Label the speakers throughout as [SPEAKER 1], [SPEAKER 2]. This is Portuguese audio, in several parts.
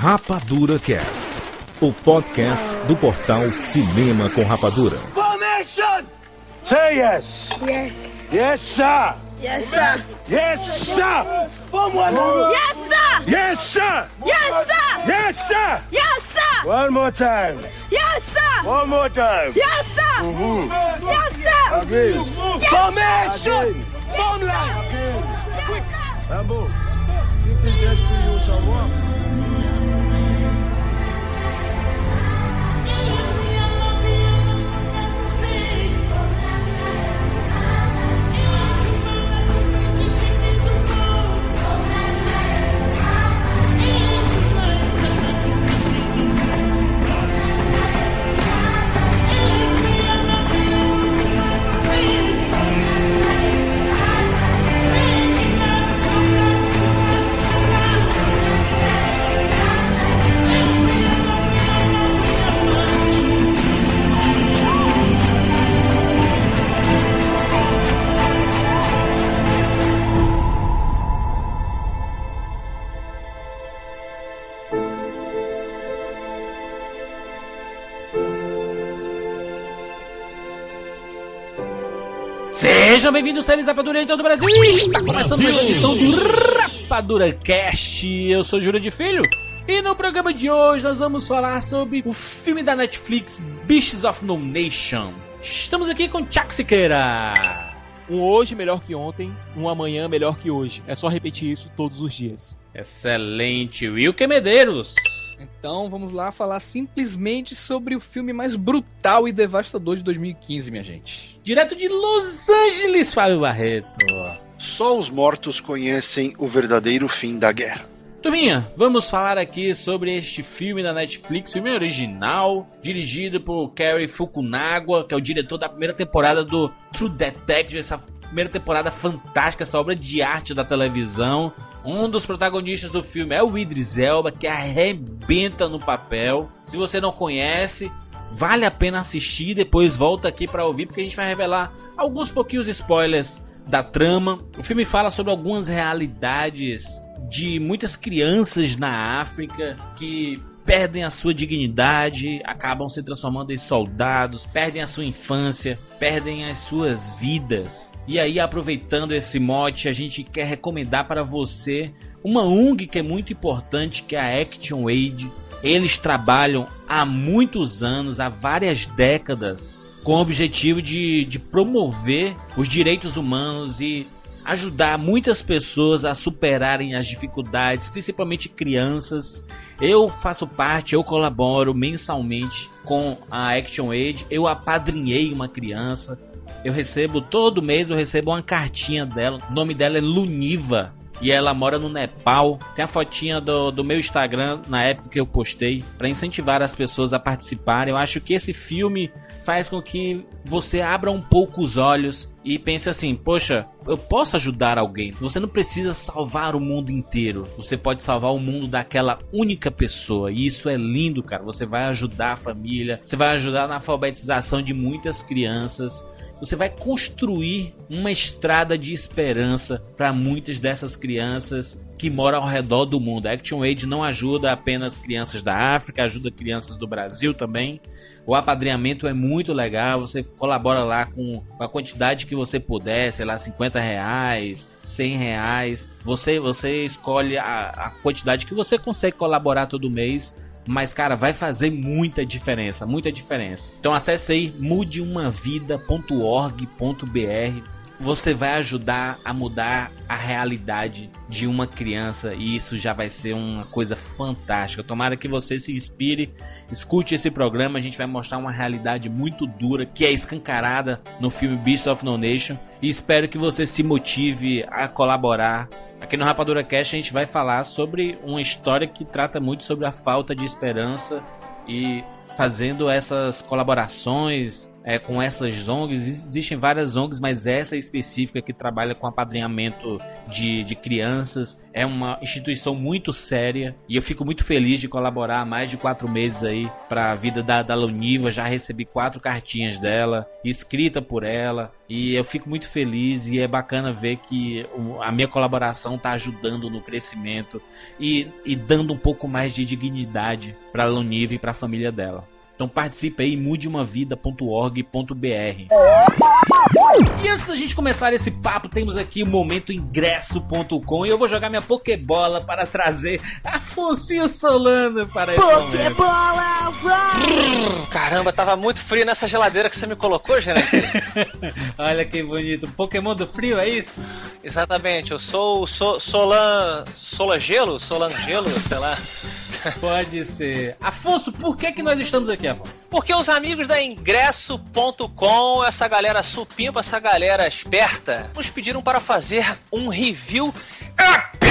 [SPEAKER 1] Rapadura Cast, o podcast do portal Cinema com Rapadura.
[SPEAKER 2] Formation! Say yes.
[SPEAKER 3] Yes.
[SPEAKER 2] Yes, sir.
[SPEAKER 3] Yes, sir.
[SPEAKER 2] Yes, sir. Vamos,
[SPEAKER 3] Yes, sir.
[SPEAKER 2] Yes, sir.
[SPEAKER 3] Yes, sir.
[SPEAKER 2] Yes, sir.
[SPEAKER 3] Yes, sir.
[SPEAKER 2] One more time.
[SPEAKER 3] Yes, sir.
[SPEAKER 2] One more time.
[SPEAKER 3] Yes, sir. Yes, sir.
[SPEAKER 2] Again. Formation! Formline!
[SPEAKER 3] Yes, sir.
[SPEAKER 2] Bravo. You can just do you
[SPEAKER 4] Sejam bem-vindos, séries Rapadura em todo o Brasil. Está começando mais uma edição do Rapadura Cast. Eu sou Júlio de Filho. E no programa de hoje nós vamos falar sobre o filme da Netflix Beasts of No Nation. Estamos aqui com Chuck Siqueira.
[SPEAKER 5] Um hoje melhor que ontem, um amanhã melhor que hoje. É só repetir isso todos os dias.
[SPEAKER 4] Excelente, Wilke Medeiros.
[SPEAKER 6] Então vamos lá falar simplesmente sobre o filme mais brutal e devastador de 2015, minha gente.
[SPEAKER 4] Direto de Los Angeles, Fábio Barreto.
[SPEAKER 7] Só os mortos conhecem o verdadeiro fim da guerra.
[SPEAKER 4] Turminha, vamos falar aqui sobre este filme da Netflix, filme original, dirigido por Cary Fukunaga, que é o diretor da primeira temporada do True Detective, essa primeira temporada fantástica, essa obra de arte da televisão. Um dos protagonistas do filme é o Idris Elba, que arrebenta no papel. Se você não conhece, vale a pena assistir, depois volta aqui para ouvir, porque a gente vai revelar alguns pouquinhos spoilers da trama. O filme fala sobre algumas realidades de muitas crianças na África que perdem a sua dignidade, acabam se transformando em soldados, perdem a sua infância, perdem as suas vidas. E aí, aproveitando esse mote, a gente quer recomendar para você uma ONG que é muito importante, que é a Action Aid. Eles trabalham há muitos anos, há várias décadas, com o objetivo de, de promover os direitos humanos e ajudar muitas pessoas a superarem as dificuldades, principalmente crianças. Eu faço parte, eu colaboro mensalmente com a Action Aid. Eu apadrinhei uma criança. Eu recebo todo mês, eu recebo uma cartinha dela. O nome dela é Luniva. E ela mora no Nepal. Tem a fotinha do, do meu Instagram na época que eu postei para incentivar as pessoas a participarem. Eu acho que esse filme faz com que você abra um pouco os olhos e pense assim: poxa, eu posso ajudar alguém. Você não precisa salvar o mundo inteiro. Você pode salvar o mundo daquela única pessoa. E isso é lindo, cara. Você vai ajudar a família, você vai ajudar na alfabetização de muitas crianças. Você vai construir uma estrada de esperança para muitas dessas crianças que moram ao redor do mundo. A Action Aid não ajuda apenas crianças da África, ajuda crianças do Brasil também. O apadrinhamento é muito legal, você colabora lá com a quantidade que você puder, sei lá, 50 reais, 100 reais. Você, você escolhe a, a quantidade que você consegue colaborar todo mês. Mas, cara, vai fazer muita diferença, muita diferença. Então acesse aí mudeumavida.org.br. Você vai ajudar a mudar a realidade de uma criança e isso já vai ser uma coisa fantástica. Tomara que você se inspire, escute esse programa. A gente vai mostrar uma realidade muito dura que é escancarada no filme Beast of No Nation e espero que você se motive a colaborar Aqui no Rapadura Cash a gente vai falar sobre uma história que trata muito sobre a falta de esperança e fazendo essas colaborações, é, com essas ONGs. Existem várias ONGs, mas essa específica que trabalha com apadrinhamento de, de crianças é uma instituição muito séria e eu fico muito feliz de colaborar há mais de quatro meses aí para a vida da, da Luniva. Já recebi quatro cartinhas dela, escrita por ela, e eu fico muito feliz e é bacana ver que a minha colaboração está ajudando no crescimento e, e dando um pouco mais de dignidade para a Luniva e para a família dela. Então participe aí, mudeumaVida.org.br. E antes da gente começar esse papo, temos aqui o momento ingresso.com e eu vou jogar minha Pokébola para trazer Afonso Solano para esse momento.
[SPEAKER 8] Caramba, tava muito frio nessa geladeira que você me colocou, gerente.
[SPEAKER 4] Olha que bonito. Pokémon do frio, é isso?
[SPEAKER 8] Exatamente, eu sou o so, Solan. Solangelo? Solangelo, sei lá.
[SPEAKER 4] Pode ser. Afonso, por que, que nós estamos aqui, Afonso?
[SPEAKER 8] Porque os amigos da ingresso.com, essa galera supimpa, essa galera esperta, nos pediram para fazer um review épico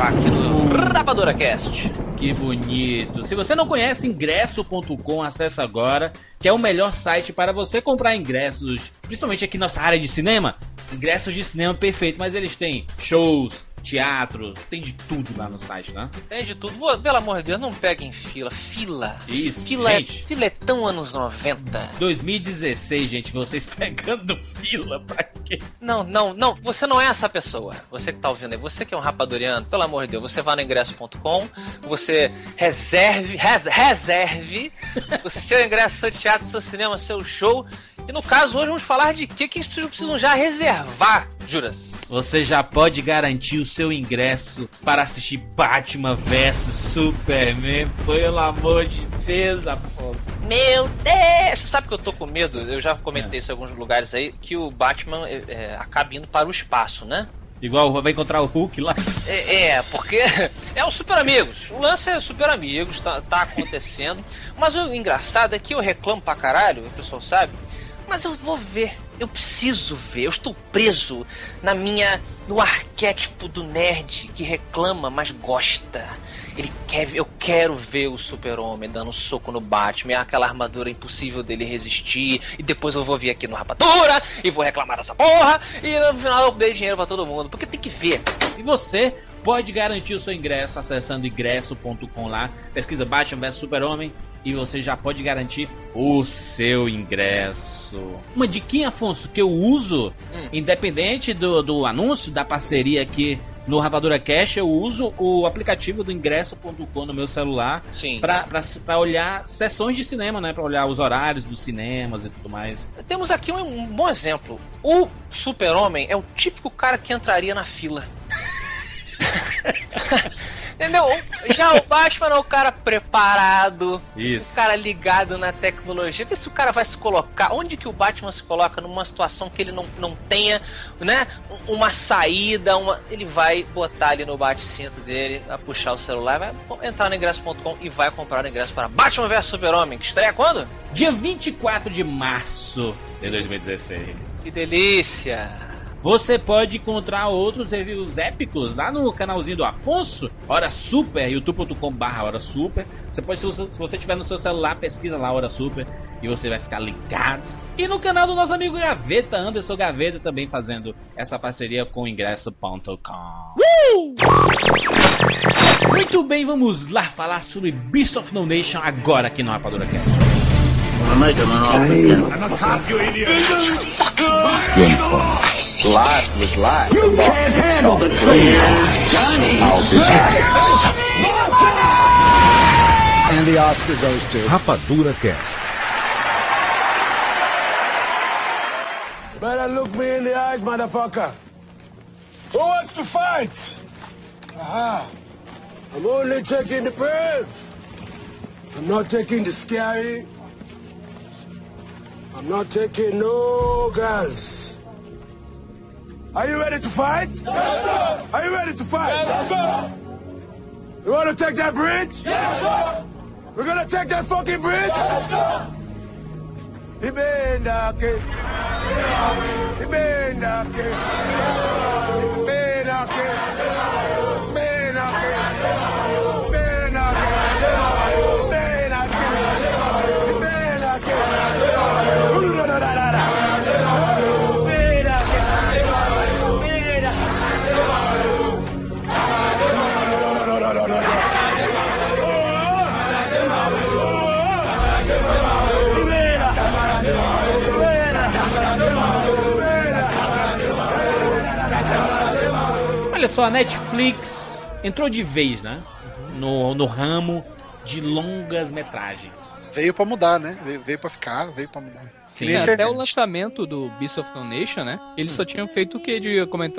[SPEAKER 8] aqui no Rapadura Cast.
[SPEAKER 4] Que bonito. Se você não conhece ingresso.com, acessa agora, que é o melhor site para você comprar ingressos, principalmente aqui nossa área de cinema. Ingressos de cinema perfeito, mas eles têm shows, teatros, tem de tudo lá no site, né?
[SPEAKER 8] Tem de tudo. Pelo amor de Deus, não peguem fila. Fila.
[SPEAKER 4] Isso,
[SPEAKER 8] Fila, é,
[SPEAKER 4] gente.
[SPEAKER 8] fila é tão anos 90.
[SPEAKER 4] 2016, gente, vocês pegando fila pra quê?
[SPEAKER 8] Não, não, não, você não é essa pessoa. Você que tá ouvindo aí, você que é um rapaduriano, pelo amor de Deus, você vá no ingresso.com, você reserve, res- reserve o seu ingresso, seu teatro, seu cinema, seu show. E no caso, hoje vamos falar de que que as pessoas precisam já reservar, Juras.
[SPEAKER 4] Você já pode garantir o seu ingresso para assistir Batman vs Superman, pelo amor de Deus, Afonso.
[SPEAKER 8] Meu Deus! Você sabe que eu tô com medo, eu já comentei isso em alguns lugares aí, que o Batman é, é, acaba indo para o espaço, né?
[SPEAKER 4] Igual vai encontrar o Hulk lá.
[SPEAKER 8] É, é, porque é o Super Amigos. O lance é Super Amigos, tá, tá acontecendo. Mas o engraçado é que eu reclamo pra caralho, o pessoal sabe. Mas eu vou ver, eu preciso ver. Eu estou preso na minha. no arquétipo do nerd que reclama, mas gosta. Ele quer ver, eu quero ver o Super-Homem dando um soco no Batman, é aquela armadura impossível dele resistir. E depois eu vou vir aqui no Rapadura e vou reclamar dessa porra. E no final eu dei dinheiro pra todo mundo, porque tem que ver.
[SPEAKER 4] E você pode garantir o seu ingresso acessando ingresso.com lá. Pesquisa Batman vs Super-Homem e você já pode garantir o seu ingresso. Uma diquinha, Afonso, que eu uso,
[SPEAKER 8] Hum.
[SPEAKER 4] independente do, do anúncio, da parceria aqui no Rapadura Cash, eu uso o aplicativo do ingresso.com no meu celular pra olhar sessões de cinema, né? Pra olhar os horários dos cinemas e tudo mais.
[SPEAKER 8] Temos aqui um, um bom exemplo. O Super-Homem é o típico cara que entraria na fila. Entendeu? Já o Batman é o cara preparado,
[SPEAKER 4] Isso.
[SPEAKER 8] o cara ligado na tecnologia. Vê se o cara vai se colocar. Onde que o Batman se coloca numa situação que ele não, não tenha, né? um- Uma saída, uma. Ele vai botar ali no bate-cinto dele, vai puxar o celular, vai entrar no ingresso.com e vai comprar o ingresso para Batman vs Super-Homem, que estreia quando?
[SPEAKER 4] Dia 24 de março de 2016.
[SPEAKER 8] Que delícia!
[SPEAKER 4] Você pode encontrar outros reviews épicos lá no canalzinho do Afonso, Hora Super, youtube.com barra Hora Super. Você pode, se você, tiver no seu celular, pesquisa lá Hora Super e você vai ficar ligado. E no canal do nosso amigo Gaveta, Anderson Gaveta, também fazendo essa parceria com o ingresso.com. Muito bem, vamos lá falar sobre Beast of No Nation agora aqui no Rapadura Cast.
[SPEAKER 9] measurement off again. I'm a cop, you idiot.
[SPEAKER 2] Jim's phone. Life
[SPEAKER 10] was life. You can't handle the truth.
[SPEAKER 9] Johnny.
[SPEAKER 10] I'll be
[SPEAKER 9] back.
[SPEAKER 2] And
[SPEAKER 10] the Oscar goes to
[SPEAKER 1] Rapadura Cast.
[SPEAKER 2] Better look me in the eyes, motherfucker. Who wants to fight? Aha. I'm only taking the brave. I'm not taking the scary. I'm not taking no girls. Are you ready to fight? Yes, sir. Are you ready to fight? Yes, sir. You want to take that bridge? Yes, sir. We're gonna take that fucking bridge? Yes, sir. Ibendake. Ibendake. Ibendake.
[SPEAKER 4] Só, a Netflix entrou de vez, né? No, no ramo de longas metragens.
[SPEAKER 7] Veio pra mudar, né? Veio, veio pra ficar, veio pra mudar.
[SPEAKER 4] Sim.
[SPEAKER 6] até
[SPEAKER 7] internet.
[SPEAKER 6] o lançamento do Beast of No Nation, né? Eles só tinham feito o que de,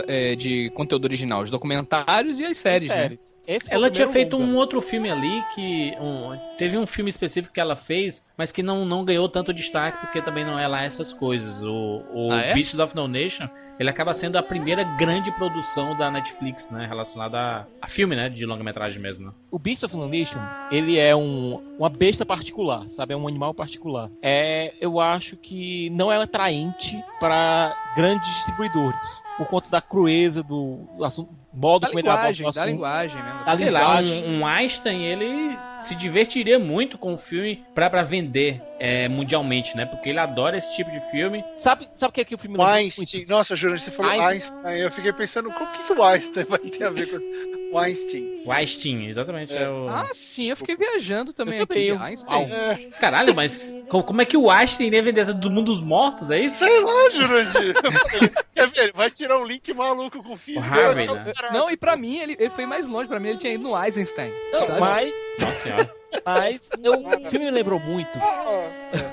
[SPEAKER 6] é, de conteúdo original? Os documentários e as séries, né?
[SPEAKER 5] Séries. Esse foi o
[SPEAKER 4] Ela tinha feito
[SPEAKER 5] longa.
[SPEAKER 4] um outro filme ali que. um- teve um filme específico que ela fez, mas que não, não ganhou tanto destaque porque também não é lá essas coisas. O, o
[SPEAKER 6] Ah, é?
[SPEAKER 4] Beasts of No Nation, ele acaba sendo a primeira grande produção da Netflix, né? Relacionada a, a filme, né? De longa-metragem mesmo. né?
[SPEAKER 5] O Beast of No Nation, ele é um, uma besta particular, sabe? É um animal particular. É, eu acho que não é atraente para grandes distribuidores. Por conta da crueza do, assunto, modo
[SPEAKER 6] Da
[SPEAKER 5] como ele aborda o
[SPEAKER 6] linguagem, da linguagem mesmo.
[SPEAKER 5] Da
[SPEAKER 4] Sei lá,
[SPEAKER 5] linguagem.
[SPEAKER 4] um, um Einstein, ele se divertiria muito com o filme pra, pra vender é, mundialmente, né? Porque ele adora esse tipo de filme.
[SPEAKER 5] Sabe, sabe o que é que o filme
[SPEAKER 7] O Einstein. Nossa, Júnior, você falou
[SPEAKER 5] Einstein.
[SPEAKER 7] Einstein. Eu fiquei pensando, como que, que o Einstein vai ter a ver com o Einstein?
[SPEAKER 4] O Einstein, exatamente. É. o...
[SPEAKER 6] Ah, sim, eu fiquei viajando também
[SPEAKER 5] Eu
[SPEAKER 6] aqui.
[SPEAKER 5] também,
[SPEAKER 6] Einstein.
[SPEAKER 7] É,
[SPEAKER 4] Caralho, mas co- como é que o Einstein ia vender essa do mundo dos mortos? É isso?
[SPEAKER 7] sei lá, Jurandir. Ele vai tirar um link maluco com.
[SPEAKER 4] O Harvey,
[SPEAKER 7] vai ficar
[SPEAKER 4] né?
[SPEAKER 6] Não, e pra mim, ele, ele foi mais longe. Pra mim, ele tinha ido no Eisenstein.
[SPEAKER 5] Não,
[SPEAKER 6] sabe?
[SPEAKER 5] mas,
[SPEAKER 4] Nossa senhora.
[SPEAKER 5] mas eu- o filme me lembrou muito.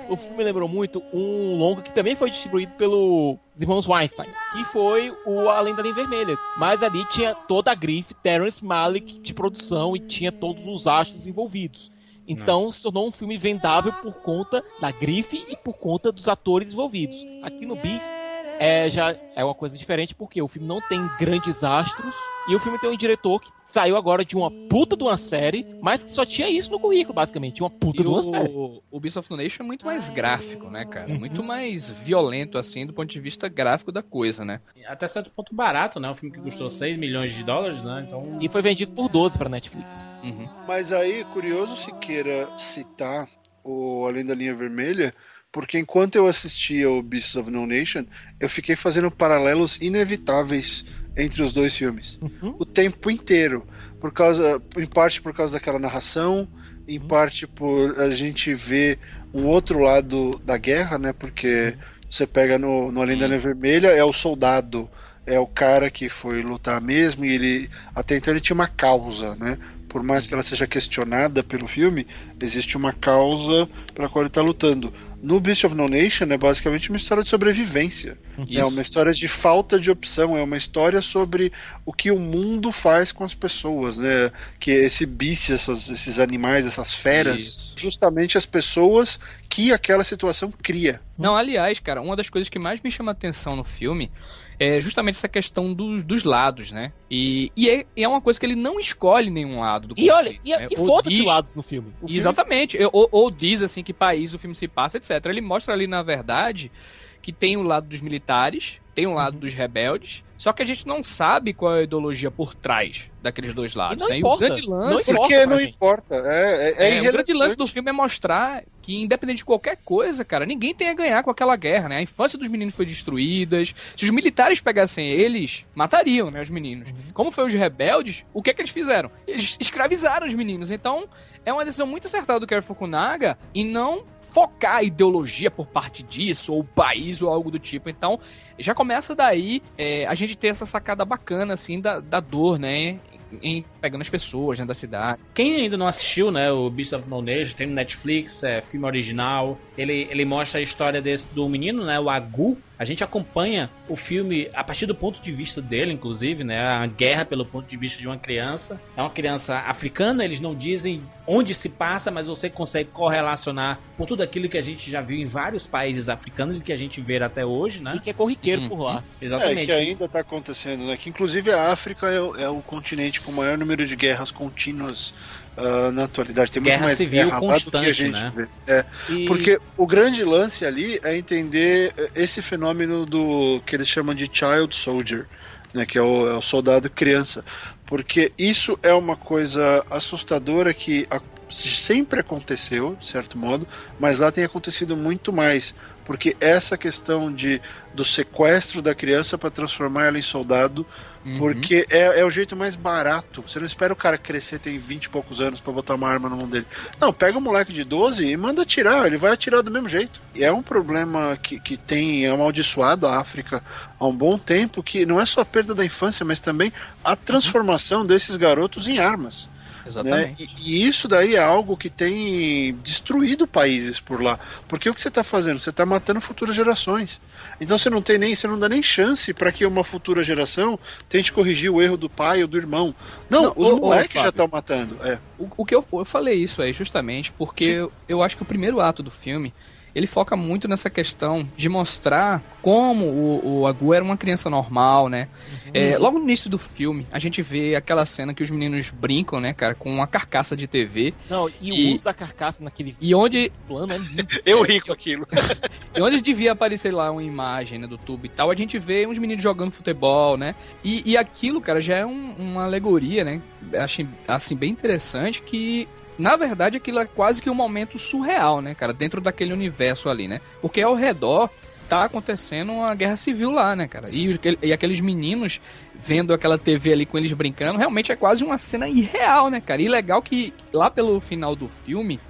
[SPEAKER 5] O filme me lembrou muito um longo que também foi distribuído pelo os irmãos Weinstein, que foi o Além da Linha Vermelha. Mas ali tinha toda a grife Terrence Malick de produção e tinha todos os astros envolvidos. Então se tornou um filme vendável por conta da grife e por conta dos atores envolvidos. Aqui no Beasts é, já é uma coisa diferente porque o filme não tem grandes astros e o filme tem um diretor que saiu agora de uma puta de uma série, mas que só tinha isso no currículo, basicamente, uma puta
[SPEAKER 6] E
[SPEAKER 5] de uma série.
[SPEAKER 6] o, o Beast of No Nation é muito mais gráfico, né, cara? Muito mais violento, assim, do ponto de vista gráfico da coisa, né?
[SPEAKER 4] Até certo ponto barato, né? Um filme que custou 6 milhões de dólares, né? Então.
[SPEAKER 5] E foi vendido por 12 para Netflix.
[SPEAKER 6] Uhum.
[SPEAKER 7] Mas aí, curioso se queira citar o Além da Linha Vermelha, porque enquanto eu assistia o Beasts of No Nation, eu fiquei fazendo paralelos inevitáveis entre os dois filmes. O tempo inteiro. Por causa, em parte por causa daquela narração, em parte por a gente ver um outro lado da guerra, né? Porque você pega no, no Além da Linha Vermelha, é o soldado, é o cara que foi lutar mesmo, e ele até então ele tinha uma causa, né? Por mais que ela seja questionada pelo filme, existe uma causa pela qual ele está lutando. No Beast of No Nation é basicamente uma história de sobrevivência. É
[SPEAKER 6] Isso.
[SPEAKER 7] uma história de falta de opção, é uma história sobre o que o mundo faz com as pessoas, né? Que esse bicho, essas- esses animais, essas feras,
[SPEAKER 6] Isso.
[SPEAKER 7] justamente as pessoas que aquela situação cria.
[SPEAKER 6] Não, aliás, cara, uma das coisas que mais me chama atenção no filme é justamente essa questão dos, dos lados, né? E, e é, é uma coisa que ele não escolhe nenhum lado do
[SPEAKER 5] E olha, e,
[SPEAKER 6] né?
[SPEAKER 5] e foda-se lados no filme. O filme-
[SPEAKER 6] Exatamente. Ou, ou diz assim que país o filme se passa, etc. Ele mostra ali, na verdade, que tem o lado dos militares, tem o lado
[SPEAKER 5] Uhum.
[SPEAKER 6] dos rebeldes, só que a gente não sabe qual é a ideologia por trás daqueles dois lados.
[SPEAKER 5] não
[SPEAKER 6] né?
[SPEAKER 5] importa.
[SPEAKER 6] E o grande
[SPEAKER 5] Não
[SPEAKER 6] lance.
[SPEAKER 5] importa
[SPEAKER 7] Porque
[SPEAKER 5] pra
[SPEAKER 7] não importa. É, é, é
[SPEAKER 6] É, o grande lance do filme é mostrar que, independente de qualquer coisa, cara, ninguém tem a ganhar com aquela guerra, né? A infância dos meninos foi destruída. Se os militares pegassem eles, matariam, né, os meninos. Como foi os rebeldes, o que é que eles fizeram? Eles escravizaram os meninos. Então, é uma decisão muito acertada do Kerry Fukunaga em não focar a ideologia por parte disso, ou o país, ou algo do tipo. Então, já começa daí é, a gente ter essa sacada bacana, assim, da, da dor, né? Em pegando as pessoas, né, da cidade.
[SPEAKER 4] Quem ainda não assistiu, né, o Beast of No Nation, tem no Netflix, é filme original. Ele, ele mostra a história desse do menino, né, o Agu. A gente acompanha o filme a partir do ponto de vista dele, inclusive, né, a guerra pelo ponto de vista de uma criança. É uma criança africana, eles não dizem onde se passa, mas você consegue correlacionar por tudo aquilo que a gente já viu em vários países africanos e que a gente vê até hoje, né?
[SPEAKER 5] E que é corriqueiro
[SPEAKER 6] Uhum.
[SPEAKER 5] por lá.
[SPEAKER 7] É,
[SPEAKER 4] Exatamente.
[SPEAKER 7] que ainda está acontecendo, né? Que inclusive a África é, o- é o continente com o maior número de guerras contínuas ah, na atualidade. Tem muito
[SPEAKER 4] Guerra
[SPEAKER 7] mais
[SPEAKER 4] civil
[SPEAKER 7] guerra do que a
[SPEAKER 4] constante,
[SPEAKER 7] gente
[SPEAKER 4] né?
[SPEAKER 7] vê. É,
[SPEAKER 5] E-
[SPEAKER 7] porque o grande lance ali é entender eh, esse fenômeno do que eles chamam de child soldier, né? Que é o, é o soldado criança. Porque isso é uma coisa assustadora que a- sempre aconteceu, de certo modo, mas lá tem acontecido muito mais. Porque essa questão de, do sequestro da criança para transformar ela em soldado
[SPEAKER 6] Uhum.
[SPEAKER 7] Porque é, é o jeito mais barato. Você não espera o cara crescer, tem 20 e poucos anos pra botar uma arma na mão dele. Não, pega um moleque de 12 e manda atirar, ele vai atirar do mesmo jeito. E é um problema que, que tem amaldiçoado a África há um bom tempo, que não é só a perda da infância, mas também a transformação desses garotos em armas. né?
[SPEAKER 6] Exatamente.
[SPEAKER 7] E, e isso daí é algo que tem destruído países por lá. Porque o que você está fazendo? Você está matando futuras gerações. Então você não tem nem, você não dá nem chance para que uma futura geração tente corrigir o erro do pai ou do irmão. Não,
[SPEAKER 6] Não,
[SPEAKER 7] os moleques já estão matando. É.
[SPEAKER 6] O, o que eu, eu falei isso aí justamente porque eu, eu acho que o primeiro ato do filme ele foca muito nessa questão de mostrar como o, o Agu era uma criança normal, né? É, logo no início do filme, a gente vê aquela cena que os meninos brincam, né, cara, com uma carcaça de TV.
[SPEAKER 5] Não, e,
[SPEAKER 6] E-
[SPEAKER 5] o uso da carcaça naquele
[SPEAKER 6] E onde,
[SPEAKER 5] plano é lindo.
[SPEAKER 7] Eu ri com aquilo.
[SPEAKER 6] e onde devia aparecer lá uma imagem né, do tubo e tal, a gente vê uns meninos jogando futebol, né? E, e aquilo, cara, já é um- uma alegoria, né? Acho assim bem interessante que na verdade aquilo é quase que um momento surreal, né, cara, dentro daquele universo ali, né? Porque ao redor tá acontecendo uma guerra civil lá, né, cara? E, e aqueles meninos vendo aquela TV ali com eles brincando, realmente é quase uma cena irreal, né, cara? E legal que lá pelo final do filme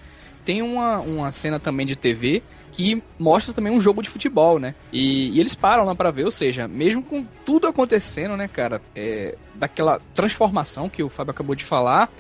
[SPEAKER 6] tem uma, uma cena também de TV que mostra também um jogo de futebol, né? E, e eles param lá pra ver, ou seja, mesmo com tudo acontecendo, né, cara, é, daquela transformação que o Fábio acabou de falar,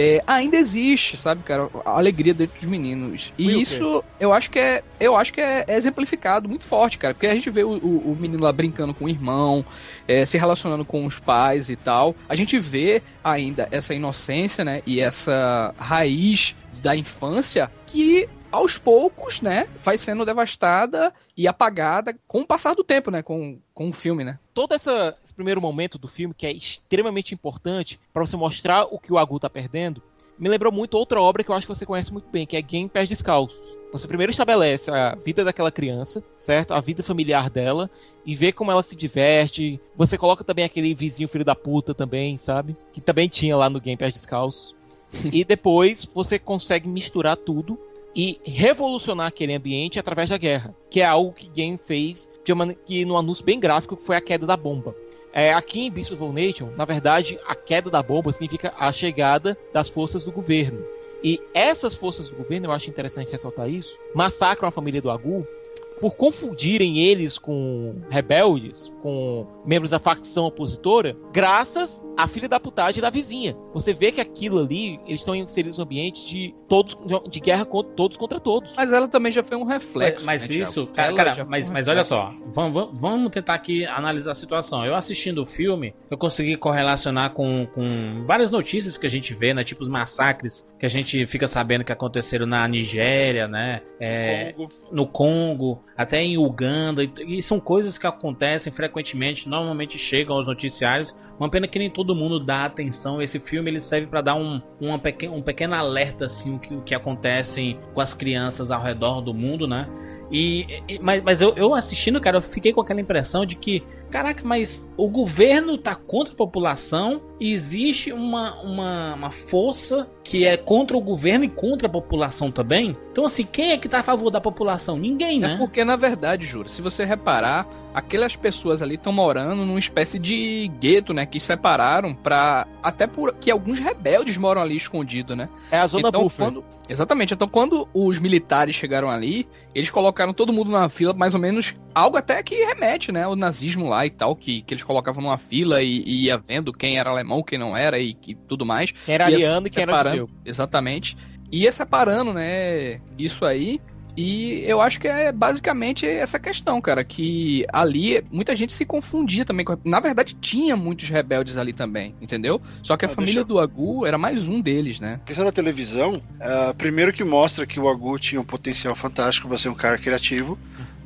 [SPEAKER 6] é, ainda existe, sabe, cara, a alegria dentro dos meninos. E
[SPEAKER 5] quê?
[SPEAKER 6] isso eu acho que é, eu acho que é, é exemplificado muito forte, cara, porque a gente vê o, o- o menino lá brincando com o irmão, é, se relacionando com os pais e tal. A gente vê ainda essa inocência, né, e essa raiz da infância que aos poucos, né, vai sendo devastada e apagada com o passar do tempo, né, com, com o filme, né.
[SPEAKER 5] Todo essa- esse primeiro momento do filme, que é extremamente importante pra você mostrar o que o Agu tá perdendo, me lembrou muito outra obra que eu acho que você conhece muito bem, que é Game Pés Descalços. Você primeiro estabelece a vida daquela criança, certo? A vida familiar dela, e vê como ela se diverte. Você coloca também aquele vizinho filho da puta também, sabe? Que também tinha lá no Game Pés Descalços. e depois você consegue misturar tudo e revolucionar aquele ambiente através da guerra, que é algo que Game fez de uma, que no anúncio bem gráfico que foi a queda da bomba. É, aqui em Beast of Nation, na verdade, a queda da bomba significa a chegada das forças do governo. E essas forças do governo, eu acho interessante ressaltar isso, massacram a família do Agu por confundirem eles com rebeldes, com membros da facção opositora, graças à filha da putagem da vizinha. Você vê que aquilo ali, eles estão inseridos no ambiente de todos de guerra contra todos contra todos.
[SPEAKER 6] Mas ela também já foi um reflexo.
[SPEAKER 4] Mas, mas
[SPEAKER 6] né, Thiago?
[SPEAKER 4] isso, cara, cara, mas,
[SPEAKER 6] um
[SPEAKER 4] mas olha só, vamos, vamos, vamos tentar aqui analisar a situação. Eu assistindo o filme, eu consegui correlacionar com, com várias notícias que a gente vê, né? Tipo os massacres que a gente fica sabendo que aconteceram na Nigéria, né? É,
[SPEAKER 7] Congo.
[SPEAKER 4] no Congo, até em Uganda, e, e são coisas que acontecem frequentemente, normalmente chegam aos noticiários. Uma pena que nem todo mundo dá atenção. Esse filme ele serve para dar um, uma pequeno, um pequeno alerta assim o que, o que acontece com as crianças ao redor do mundo, né? E- mas, mas eu, eu assistindo, cara, eu fiquei com aquela impressão de que, caraca, mas o governo tá contra a população e existe uma, uma, uma força que é contra o governo e contra a população também. Então, assim, quem é que tá a favor da população? Ninguém,
[SPEAKER 6] É
[SPEAKER 4] né?
[SPEAKER 6] porque, na verdade, Juro, se você reparar, aquelas pessoas ali estão morando numa espécie de gueto, né? Que separaram pra. Até por que alguns rebeldes moram ali escondidos, né?
[SPEAKER 5] É a zona
[SPEAKER 6] então,
[SPEAKER 5] buffer.
[SPEAKER 6] quando. Exatamente. Então, quando os militares chegaram ali, eles colocaram todo mundo numa fila, mais ou menos. Algo até que remete, né? O nazismo lá e tal, que, que eles colocavam numa fila e, e ia vendo quem era alemão, quem não era e, e tudo mais.
[SPEAKER 5] Quem era
[SPEAKER 6] Ia
[SPEAKER 5] aliano e quem era
[SPEAKER 6] separando-
[SPEAKER 5] judeu.
[SPEAKER 6] Exatamente. Ia separando, né? Isso aí. E eu acho que é basicamente essa questão, cara. Que ali muita gente se confundia também. com- Na verdade, tinha muitos rebeldes ali também, entendeu? Só que a
[SPEAKER 7] Ah,
[SPEAKER 6] família
[SPEAKER 7] deixa
[SPEAKER 6] do Agu era mais um deles, né?
[SPEAKER 7] A questão da televisão, ah, primeiro que mostra que o Agu tinha um potencial fantástico pra ser um cara criativo,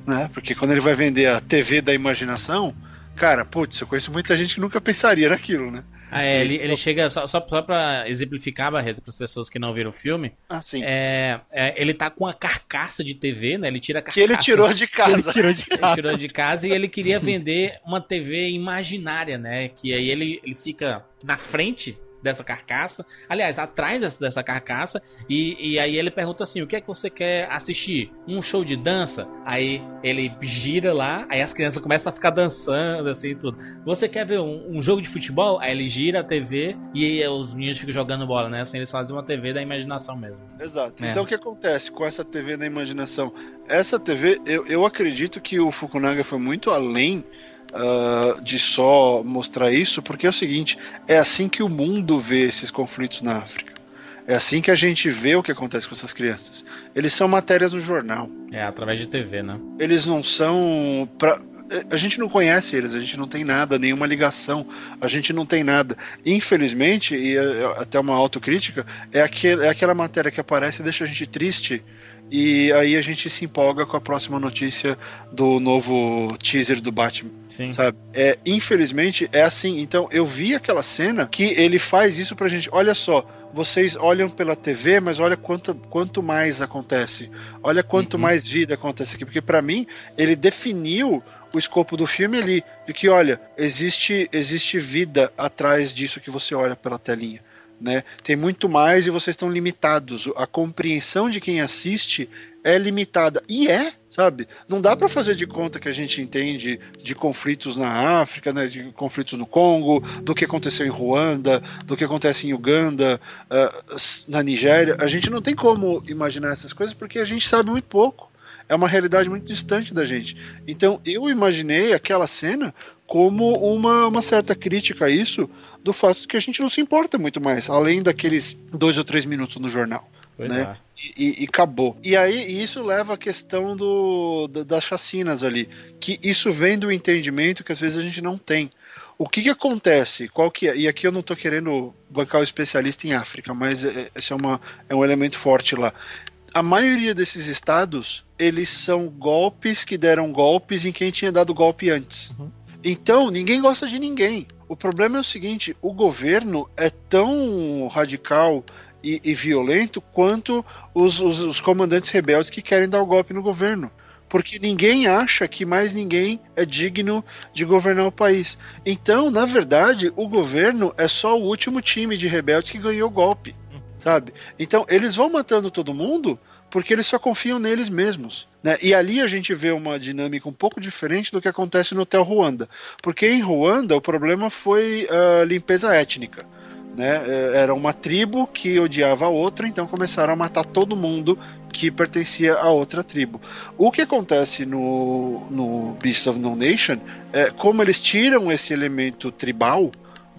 [SPEAKER 7] né? Porque quando ele vai vender a TV da imaginação, cara, putz, eu conheço muita gente que nunca pensaria naquilo, né?
[SPEAKER 4] Ah, é, ele, ele chega, só, só, só pra exemplificar, Barreto, para as pessoas que não viram o filme,
[SPEAKER 7] Assim,
[SPEAKER 4] é, é, ele tá com a carcaça de TV, né? Ele tira a
[SPEAKER 7] que
[SPEAKER 4] carcaça.
[SPEAKER 7] ele tirou de casa.
[SPEAKER 5] Ele tirou de
[SPEAKER 4] Ele
[SPEAKER 5] casa.
[SPEAKER 4] tirou de casa e ele queria vender uma TV imaginária, né? Que aí ele, ele fica na frente dessa carcaça. Aliás, atrás dessa, dessa carcaça. E, e aí ele pergunta assim: o que é que você quer assistir? Um show de dança? Aí ele gira lá, aí as crianças começam a ficar dançando, assim, tudo. Você quer ver um, um jogo de futebol? Aí ele gira a TV e aí os meninos ficam jogando bola, né? Assim, eles fazem uma TV da imaginação mesmo.
[SPEAKER 7] Exato.
[SPEAKER 6] É.
[SPEAKER 7] Então o que acontece com essa TV da imaginação? Essa TV, eu, eu acredito que o Fukunaga foi muito além ah, de só mostrar isso, porque é o seguinte: é assim que o mundo vê esses conflitos na África. É assim que a gente vê o que acontece com essas crianças. Eles são matérias no jornal.
[SPEAKER 4] É, através de TV, né?
[SPEAKER 7] Eles não são. Pra... A gente não conhece eles, a gente não tem nada, nenhuma ligação, a gente não tem nada. Infelizmente, e é até uma autocrítica, é, aquele, é aquela matéria que aparece e deixa a gente triste, e aí a gente se empolga com a próxima notícia do novo teaser do Batman
[SPEAKER 4] Sim.
[SPEAKER 7] sabe? É, infelizmente é assim. Então eu vi aquela cena que ele faz isso pra gente. Olha só, vocês olham pela TV, mas olha quanto, quanto mais acontece. Olha quanto mais vida acontece aqui. Porque pra mim, ele definiu o escopo do filme ali. De que, olha, existe, existe vida atrás disso que você olha pela telinha. Né? Tem muito mais e vocês estão limitados. A compreensão de quem assiste é limitada. E é, sabe? Não dá pra fazer de conta que a gente entende de conflitos na África, né? de conflitos no Congo, do que aconteceu em Ruanda, do que acontece em Uganda, ah, na Nigéria. A gente não tem como imaginar essas coisas porque a gente sabe muito pouco. É uma realidade muito distante da gente. Então eu imaginei aquela cena como uma, uma certa crítica a isso, do fato de que a gente não se importa muito mais, além daqueles dois ou três minutos no jornal.
[SPEAKER 4] Pois
[SPEAKER 7] né?
[SPEAKER 4] é.
[SPEAKER 7] E, e- acabou. E aí isso leva à questão do, da- das chacinas ali, que isso vem do entendimento que às vezes a gente não tem. O que que acontece? Qual que é? E aqui eu não tô querendo bancar o especialista em África, mas é- esse é, uma, é um elemento forte lá. A maioria desses estados, eles são golpes que deram golpes em quem tinha dado golpe antes. Então, ninguém gosta de ninguém. O problema é o seguinte: o governo é tão radical e, e violento quanto os, os- os comandantes rebeldes que querem dar o golpe no governo. Porque ninguém acha que mais ninguém é digno de governar o país. Então, na verdade, o governo é só o último time de rebeldes que ganhou o golpe. Sabe? Então, eles vão matando todo mundo porque eles só confiam neles mesmos. Né? E ali a gente vê uma dinâmica um pouco diferente do que acontece no Hotel Ruanda. Porque em Ruanda o problema foi a limpeza étnica. Né? É, Era uma tribo que odiava a outra, então começaram a matar todo mundo que pertencia a outra tribo. O que acontece no, no Beast of No Nation é como eles tiram esse elemento tribal,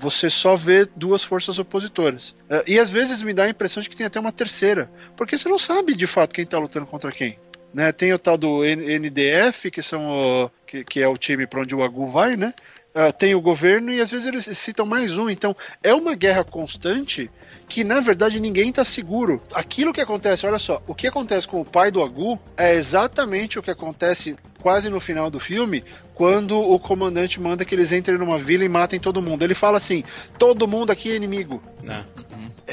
[SPEAKER 7] você só vê duas forças opositoras. É, E às vezes me dá a impressão de que tem até uma terceira, porque você não sabe de fato quem está lutando contra quem. Né? Tem o tal do NDF, que, são o- que, que é o time para onde o Agu vai, né? Ah, tem o governo e às vezes eles citam mais um. Então é uma guerra constante que na verdade ninguém está seguro. Aquilo que acontece, olha só, o que acontece com o pai do Agu é exatamente o que acontece quase no final do filme, quando o comandante manda que eles entrem numa vila e matem todo mundo. Ele fala assim: todo mundo aqui é inimigo.
[SPEAKER 4] Né?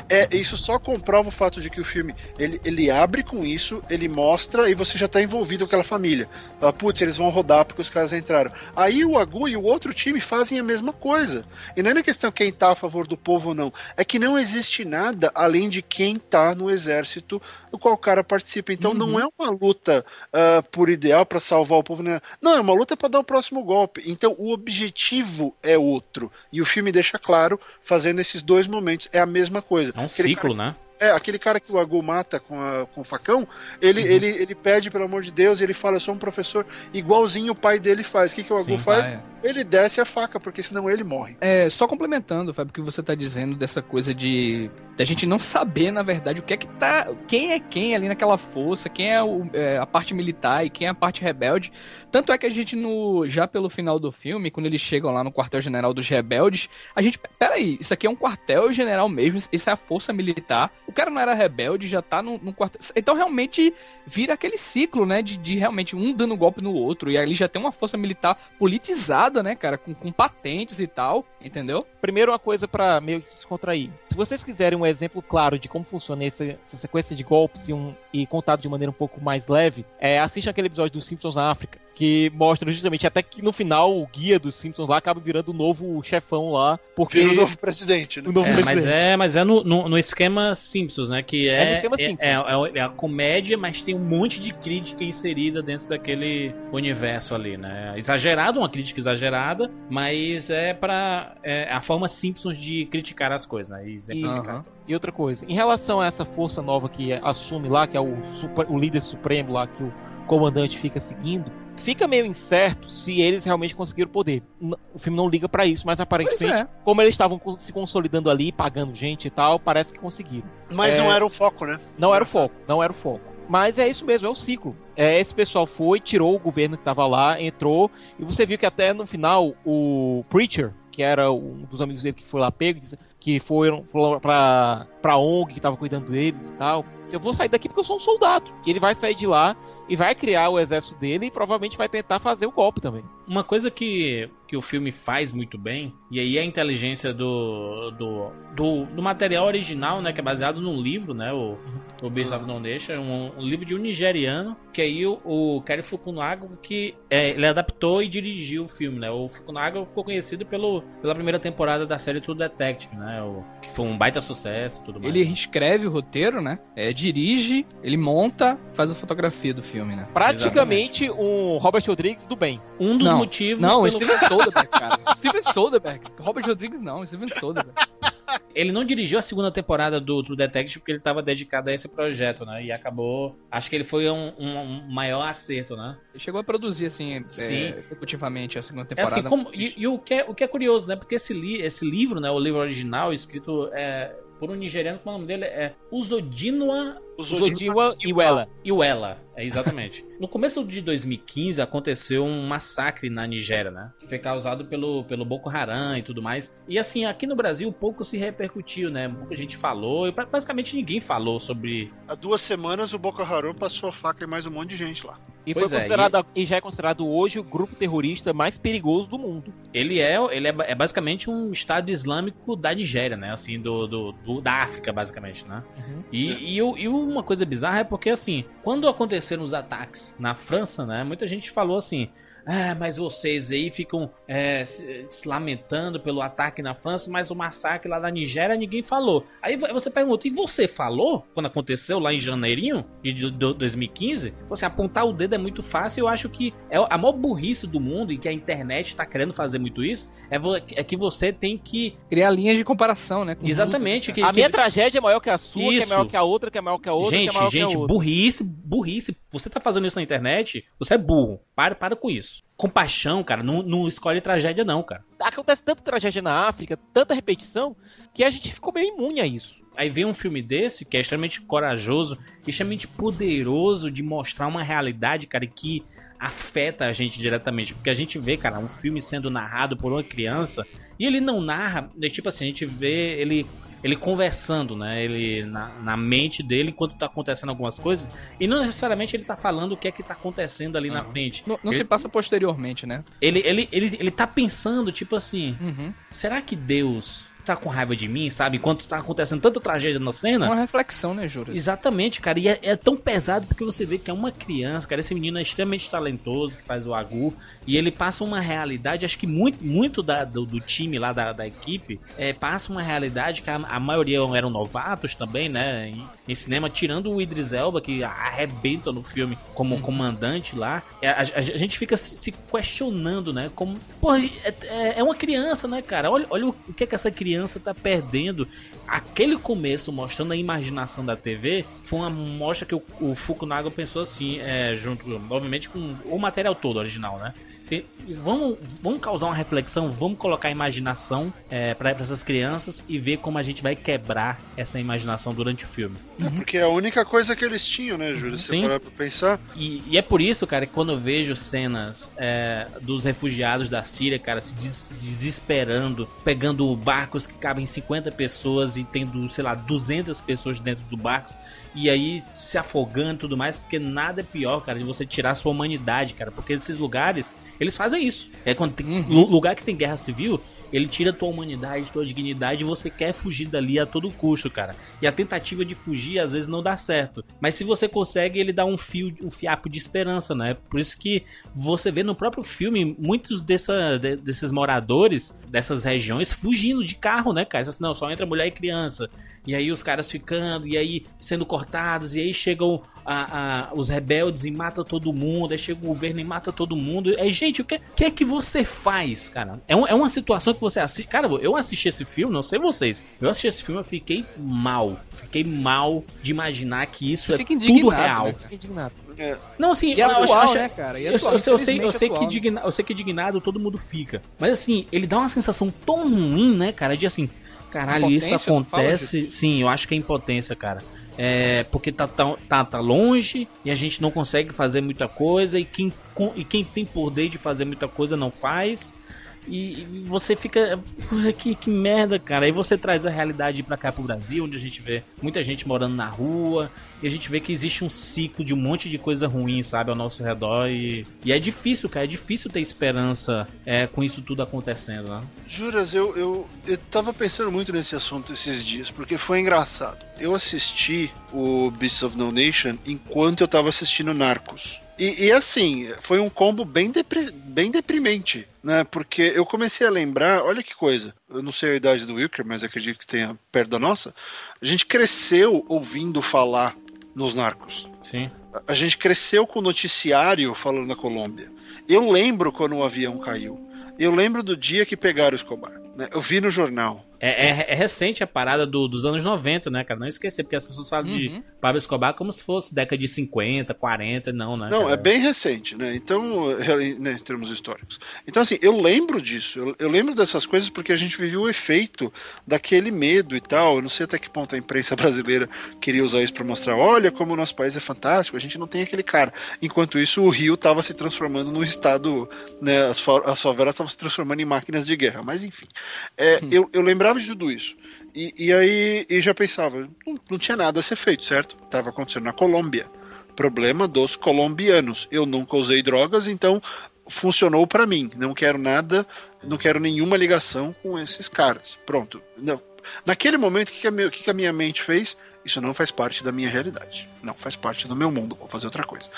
[SPEAKER 7] É, isso só comprova o fato de que o filme ele, ele abre com isso, ele mostra e você já tá envolvido com aquela família. Fala, Putz, eles vão rodar porque os caras entraram. Aí o Agu e o outro time fazem a mesma coisa. E não é na questão quem tá a favor do povo ou não. É que não existe nada além de quem tá no exército do qual o cara participa. Então não é uma luta ah, por ideal para salvar o povo. né? Não, é uma luta para dar o próximo golpe. Então o objetivo é outro. E o filme deixa claro, fazendo esses dois momentos. É a mesma coisa.
[SPEAKER 4] É um
[SPEAKER 7] Aquele
[SPEAKER 4] ciclo,
[SPEAKER 7] cara-
[SPEAKER 4] né?
[SPEAKER 7] é, aquele cara que o Agu mata com, a- com o facão, ele, ele, ele pede, pelo amor de Deus, e ele fala, eu sou um professor, igualzinho o pai dele faz. O que, que o Agu
[SPEAKER 6] Sim,
[SPEAKER 7] faz?
[SPEAKER 6] pai.
[SPEAKER 7] Ele desce a faca, porque senão ele morre.
[SPEAKER 6] É, só complementando, Fábio, o que você tá dizendo dessa coisa de da gente não saber, na verdade, o que é que tá. Quem é quem ali naquela força, quem é, o- é, a parte militar e quem é a parte rebelde. Tanto é que a gente, no já pelo final do filme, quando eles chegam lá no quartel-general dos rebeldes, a gente. Peraí, isso aqui é um quartel-general mesmo, isso é a força militar. O cara não era rebelde, já tá no, no quartel. Então realmente vira aquele ciclo, né? De, de realmente um dando golpe no outro. E ali já tem uma força militar politizada, né, cara? Com, com patentes e tal, entendeu?
[SPEAKER 5] Primeiro, uma coisa pra meio que descontrair. Se vocês quiserem um exemplo claro de como funciona essa, essa sequência de golpes e, um, e contado de maneira um pouco mais leve, é, assistam aquele episódio dos Simpsons na África. Que mostra justamente até que no final o guia dos Simpsons lá acaba virando o novo chefão lá. Porque.
[SPEAKER 7] Vira o novo presidente, né?
[SPEAKER 5] o novo
[SPEAKER 4] É, mas
[SPEAKER 5] presidente.
[SPEAKER 4] é, mas é no, no, no esquema Simpsons, né? Que é,
[SPEAKER 5] É no esquema
[SPEAKER 4] é-
[SPEAKER 5] Simpsons.
[SPEAKER 4] É, é- é a comédia, mas tem um monte de crítica inserida dentro daquele universo ali, né? Exagerado, uma crítica exagerada, mas é pra. É a forma Simpsons de criticar as coisas, né? E.
[SPEAKER 6] Aham.
[SPEAKER 5] E outra coisa, em relação a essa força nova que assume lá, que é o, super- o líder supremo lá, que o comandante fica seguindo, fica meio incerto se eles realmente conseguiram poder. N- O filme não liga pra isso, mas aparentemente,
[SPEAKER 6] é.
[SPEAKER 5] como eles estavam se consolidando ali, pagando gente e tal, parece que conseguiram.
[SPEAKER 7] Mas
[SPEAKER 5] É.
[SPEAKER 7] não era o foco, né?
[SPEAKER 5] Não era o foco, não era o foco. Mas é isso mesmo, é o ciclo. É, esse pessoal foi, tirou o governo que tava lá, entrou, e você viu que até no final o Preacher, que era um dos amigos dele que foi lá pego, disse que foram, pra, pra ONG que tava cuidando deles e tal. Disse, eu vou sair daqui porque eu sou um soldado. E ele vai sair de lá e vai criar o exército dele e provavelmente vai tentar fazer o golpe também.
[SPEAKER 4] Uma coisa que, que o filme faz muito bem, e aí a inteligência do, do, do, do material original, né? Que é baseado num livro, né? O, o of No Nation, um, um livro de um nigeriano, que aí o, o Kerry Fukunaga, que é, ele adaptou e dirigiu o filme, né? O Fukunaga ficou conhecido pelo, pela primeira temporada da série True Detective, né? O, que foi um baita sucesso e tudo mais.
[SPEAKER 6] Ele escreve o roteiro, né? É, dirige, ele monta, faz a fotografia do filme, né?
[SPEAKER 5] Praticamente um Robert Rodrigues do bem.
[SPEAKER 4] Um dos
[SPEAKER 6] Não,
[SPEAKER 4] motivos
[SPEAKER 6] Não,
[SPEAKER 4] pelo
[SPEAKER 6] Steven Soderbergh, cara. Steven Soderbergh. Robert Rodrigues não, Steven Soderbergh.
[SPEAKER 4] Ele não dirigiu a segunda temporada do True Detective porque ele estava dedicado a esse projeto, né? E acabou. Acho que ele foi um, um- maior acerto, né?
[SPEAKER 6] Ele chegou a produzir, assim,
[SPEAKER 4] Sim.
[SPEAKER 6] é, executivamente a segunda
[SPEAKER 4] É
[SPEAKER 6] temporada.
[SPEAKER 4] assim, como, e, e o, que é, o que é curioso, né? Porque esse, li, esse livro, né? O livro original, escrito é, por um nigeriano, como o nome dele é Uzodinwa
[SPEAKER 7] Os
[SPEAKER 5] Zodiwa e Wella.
[SPEAKER 4] Iwela. É, exatamente. no começo de 2015 aconteceu um massacre na Nigéria, né? Que foi causado pelo, pelo Boko Haram e tudo mais. E assim, aqui no Brasil pouco se repercutiu, né? Pouca gente falou, e basicamente ninguém falou sobre
[SPEAKER 7] Há duas semanas o Boko Haram passou a faca em mais um monte de gente lá.
[SPEAKER 5] E,
[SPEAKER 4] Pois
[SPEAKER 5] foi
[SPEAKER 4] é,
[SPEAKER 5] considerado, e... já é considerado hoje o grupo terrorista mais perigoso do mundo.
[SPEAKER 4] Ele é, ele é, é basicamente um Estado Islâmico da Nigéria, né? Assim, do, do, do- da África, basicamente, né? E, e, o- e uma coisa bizarra é porque, assim, quando aconteceram os ataques na França, né? Muita gente falou assim. Ah, mas vocês aí ficam é, se, se lamentando pelo ataque na França, mas o massacre lá da Nigéria ninguém falou. Aí vo- você pergunta, e você falou quando aconteceu lá em janeirinho de do- do- 2015? Você apontar o dedo é muito fácil. Eu acho que é a maior burrice do mundo e que a internet tá querendo fazer muito isso é, é que você tem que.
[SPEAKER 6] Criar linhas de comparação, né? com
[SPEAKER 4] Exatamente. Que,
[SPEAKER 5] a
[SPEAKER 4] que-
[SPEAKER 5] minha tragédia é maior que a sua, que é
[SPEAKER 4] Isso.
[SPEAKER 5] maior que a outra, que é maior que a outra, que
[SPEAKER 4] gente,
[SPEAKER 5] é maior que
[SPEAKER 4] gente,
[SPEAKER 5] a outra.
[SPEAKER 4] burrice, burrice. Você tá fazendo isso na internet, você é burro. Para, para com isso. Compaixão, cara, não, não escolhe tragédia, não, cara.
[SPEAKER 5] Acontece tanta tragédia na África, tanta repetição, que a gente ficou meio imune a isso.
[SPEAKER 4] Aí vem um filme desse que é extremamente corajoso, é extremamente poderoso de mostrar uma realidade, cara, que afeta a gente diretamente. Porque a gente vê, cara, um filme sendo narrado por uma criança e ele não narra, é tipo assim, a gente vê ele ele conversando, né? Ele na, na mente dele enquanto tá acontecendo algumas coisas e não necessariamente ele tá falando o que é que tá acontecendo ali na frente.
[SPEAKER 6] Não, não
[SPEAKER 4] ele,
[SPEAKER 6] se passa posteriormente, né?
[SPEAKER 4] ele, ele, ele, ele tá pensando, tipo assim,
[SPEAKER 6] Uhum.
[SPEAKER 4] será que Deus tá com raiva de mim, sabe? Enquanto tá acontecendo tanta tragédia na cena?
[SPEAKER 6] Uma reflexão, né, Júlio?
[SPEAKER 4] Exatamente, cara. E é, é tão pesado porque você vê que é uma criança, cara. Esse menino é extremamente talentoso, que faz o Agu. E ele passa uma realidade, acho que muito, muito da- do, do time lá da, da equipe, é, passa uma realidade que a, a maioria eram novatos também, né? Em, em cinema, tirando o Idris Elba, que arrebenta no filme como comandante lá. É, A, a- a gente fica se, se questionando, né? Como. Porra, é, é- é uma criança, né, cara? Olha, olha o, o que, é que essa criança tá perdendo. Aquele começo mostrando a imaginação da TV foi uma mostra que o, o Fukunaga pensou assim, é, junto, obviamente, com o material todo original, né? Tem- Vamos, vamos causar uma reflexão, vamos colocar a imaginação é, para essas crianças e ver como a gente vai quebrar essa imaginação durante o filme.
[SPEAKER 7] Porque é a única coisa que eles tinham, né, Júlio? Se
[SPEAKER 4] Sim.
[SPEAKER 7] parar pra pensar.
[SPEAKER 4] E, e é por isso, cara, que quando eu vejo cenas é, dos refugiados da Síria, cara, se des- desesperando, pegando barcos que cabem 50 pessoas e tendo, sei lá, 200 pessoas dentro do barco, e aí se afogando e tudo mais, porque nada é pior, cara, de você tirar a sua humanidade, cara, porque esses lugares, eles fazem isso. É quando tem lu- lugar que tem guerra civil, ele tira tua humanidade, tua dignidade e você quer fugir dali a todo custo, cara. E a tentativa de fugir às vezes não dá certo. Mas se você consegue, ele dá um fio, um fiapo de esperança, né? Por isso que você vê no próprio filme muitos dessa, de- desses moradores dessas regiões fugindo de carro, né, cara? Assim, Não, só entra mulher e criança. E aí os caras ficando, e aí sendo cortados, e aí chegam a- a- os rebeldes e mata todo mundo, aí chega o governo e mata todo mundo. É, gente, o que, que é que você faz, cara? É, um- é uma situação que você assiste. Cara, eu assisti esse filme, não sei vocês. Eu assisti esse filme, eu fiquei mal. Fiquei mal de imaginar que isso
[SPEAKER 6] Você
[SPEAKER 4] é
[SPEAKER 6] fica
[SPEAKER 4] tudo real.
[SPEAKER 6] né,
[SPEAKER 5] Fiquei indignado.
[SPEAKER 7] É,
[SPEAKER 4] Não, assim,
[SPEAKER 6] E é
[SPEAKER 4] eu acho-
[SPEAKER 6] atual,
[SPEAKER 4] acho-
[SPEAKER 6] né, cara? E é
[SPEAKER 4] eu,
[SPEAKER 6] atual,
[SPEAKER 4] eu sei, eu, sei, eu, sei que
[SPEAKER 6] atual.
[SPEAKER 4] digna, eu sei que indignado todo mundo fica. Mas assim, ele dá uma sensação tão ruim, né, cara? De assim, caralho, isso
[SPEAKER 6] Impotência,
[SPEAKER 4] acontece. Sim, eu acho que é impotência, cara. É, porque tá, tão- tá, tá longe e a gente não consegue fazer muita coisa. E quem, com- e quem tem poder de fazer muita coisa não faz. E, você fica. Que, que merda, cara. Aí você traz a realidade pra cá pro Brasil, onde a gente vê muita gente morando na rua. E a gente vê que existe um ciclo de um monte de coisa ruim, sabe, ao nosso redor. E, e é difícil, cara. É difícil ter esperança é, com isso tudo acontecendo, né?
[SPEAKER 7] Juras, eu, eu, eu tava pensando muito nesse assunto esses dias, porque foi engraçado. Eu assisti o Beasts of No Nation enquanto eu tava assistindo Narcos. E, e, assim, foi um combo bem, depri- bem deprimente, né? Porque eu comecei a lembrar, olha que coisa, eu não sei a idade do Wilker, mas acredito que tenha perto da nossa. A gente cresceu ouvindo falar nos narcos.
[SPEAKER 4] Sim.
[SPEAKER 7] A- A gente cresceu com o noticiário falando da Colômbia. Eu lembro quando o avião caiu. Eu lembro do dia que pegaram o Escobar. né? Eu vi no jornal.
[SPEAKER 4] É, é- é recente a parada do- dos anos 90, né, cara? Não esquecer, porque as pessoas falam de
[SPEAKER 6] Uhum.
[SPEAKER 4] Pablo Escobar como se fosse década de 50, 40, não, né?
[SPEAKER 7] Não,
[SPEAKER 4] cara?
[SPEAKER 7] é bem recente, né? Então, é, né, em termos históricos. Então, assim, eu lembro disso. Eu, eu lembro dessas coisas porque a gente viveu o efeito daquele medo e tal. Eu não sei até que ponto a imprensa brasileira queria usar isso para mostrar: olha como o nosso país é fantástico, a gente não tem aquele cara. Enquanto isso, o Rio estava se transformando num estado, né? As favelas estavam se transformando em máquinas de guerra. Mas, enfim, é, eu, eu lembrava de tudo isso. E, e aí e já pensava, não, não tinha nada a ser feito, certo? Tava acontecendo na Colômbia. Problema dos colombianos. Eu nunca usei drogas, então funcionou pra mim. Não quero nada, não quero nenhuma ligação com esses caras. Pronto. Não. Naquele momento, o que, que que a minha mente fez? Isso não faz parte da minha realidade. Não faz parte do meu mundo. Vou fazer outra coisa.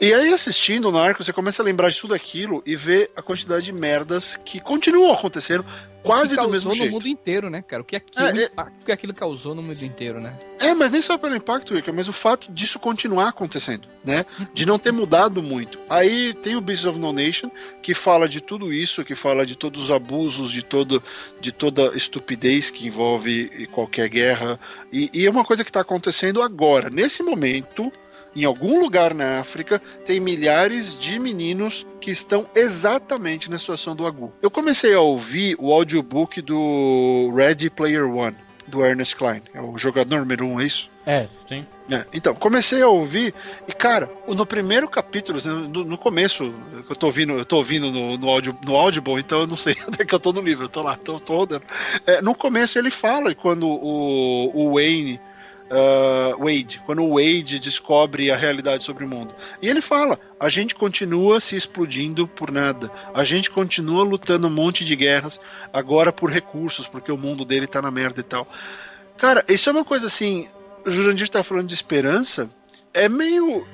[SPEAKER 7] E aí, assistindo o Narco, você começa a lembrar de tudo aquilo e ver a quantidade de merdas que continuam acontecendo quase
[SPEAKER 6] que
[SPEAKER 7] do
[SPEAKER 6] causou
[SPEAKER 7] mesmo
[SPEAKER 6] no
[SPEAKER 7] jeito.
[SPEAKER 6] mundo inteiro, né, cara? O que aquilo,
[SPEAKER 7] É,
[SPEAKER 6] o
[SPEAKER 7] é-
[SPEAKER 6] impacto que aquilo causou no mundo inteiro, né?
[SPEAKER 7] É, mas nem só pelo impacto, Wicker, mas o fato disso continuar acontecendo, né? De não ter mudado muito. Aí tem o Beasts of No Nation, que fala de tudo isso, que fala de todos os abusos, de, todo, de toda estupidez que envolve qualquer guerra. E, e é uma coisa que está acontecendo agora. Nesse momento, em algum lugar na África, tem milhares de meninos que estão exatamente na situação do Agu. Eu comecei a ouvir o audiobook do Ready Player One, do Ernest Klein. É o jogador número um, é isso?
[SPEAKER 5] É.
[SPEAKER 4] Sim.
[SPEAKER 7] É, então, comecei a ouvir e, cara, no primeiro capítulo, assim, no, no começo, que eu tô ouvindo, eu tô ouvindo no, no, áudio, no Audible, então eu não sei onde é que eu tô no livro, eu tô lá, tô, tô rodando. É, no começo ele fala quando o, o Wayne. Ah, Wade, quando o Wade descobre a realidade sobre o mundo. E ele fala: a gente continua se explodindo por nada, a gente continua lutando um monte de guerras, agora por recursos, porque o mundo dele tá na merda e tal. Cara, isso é uma coisa assim. O Jurandir tá falando de esperança. É meio,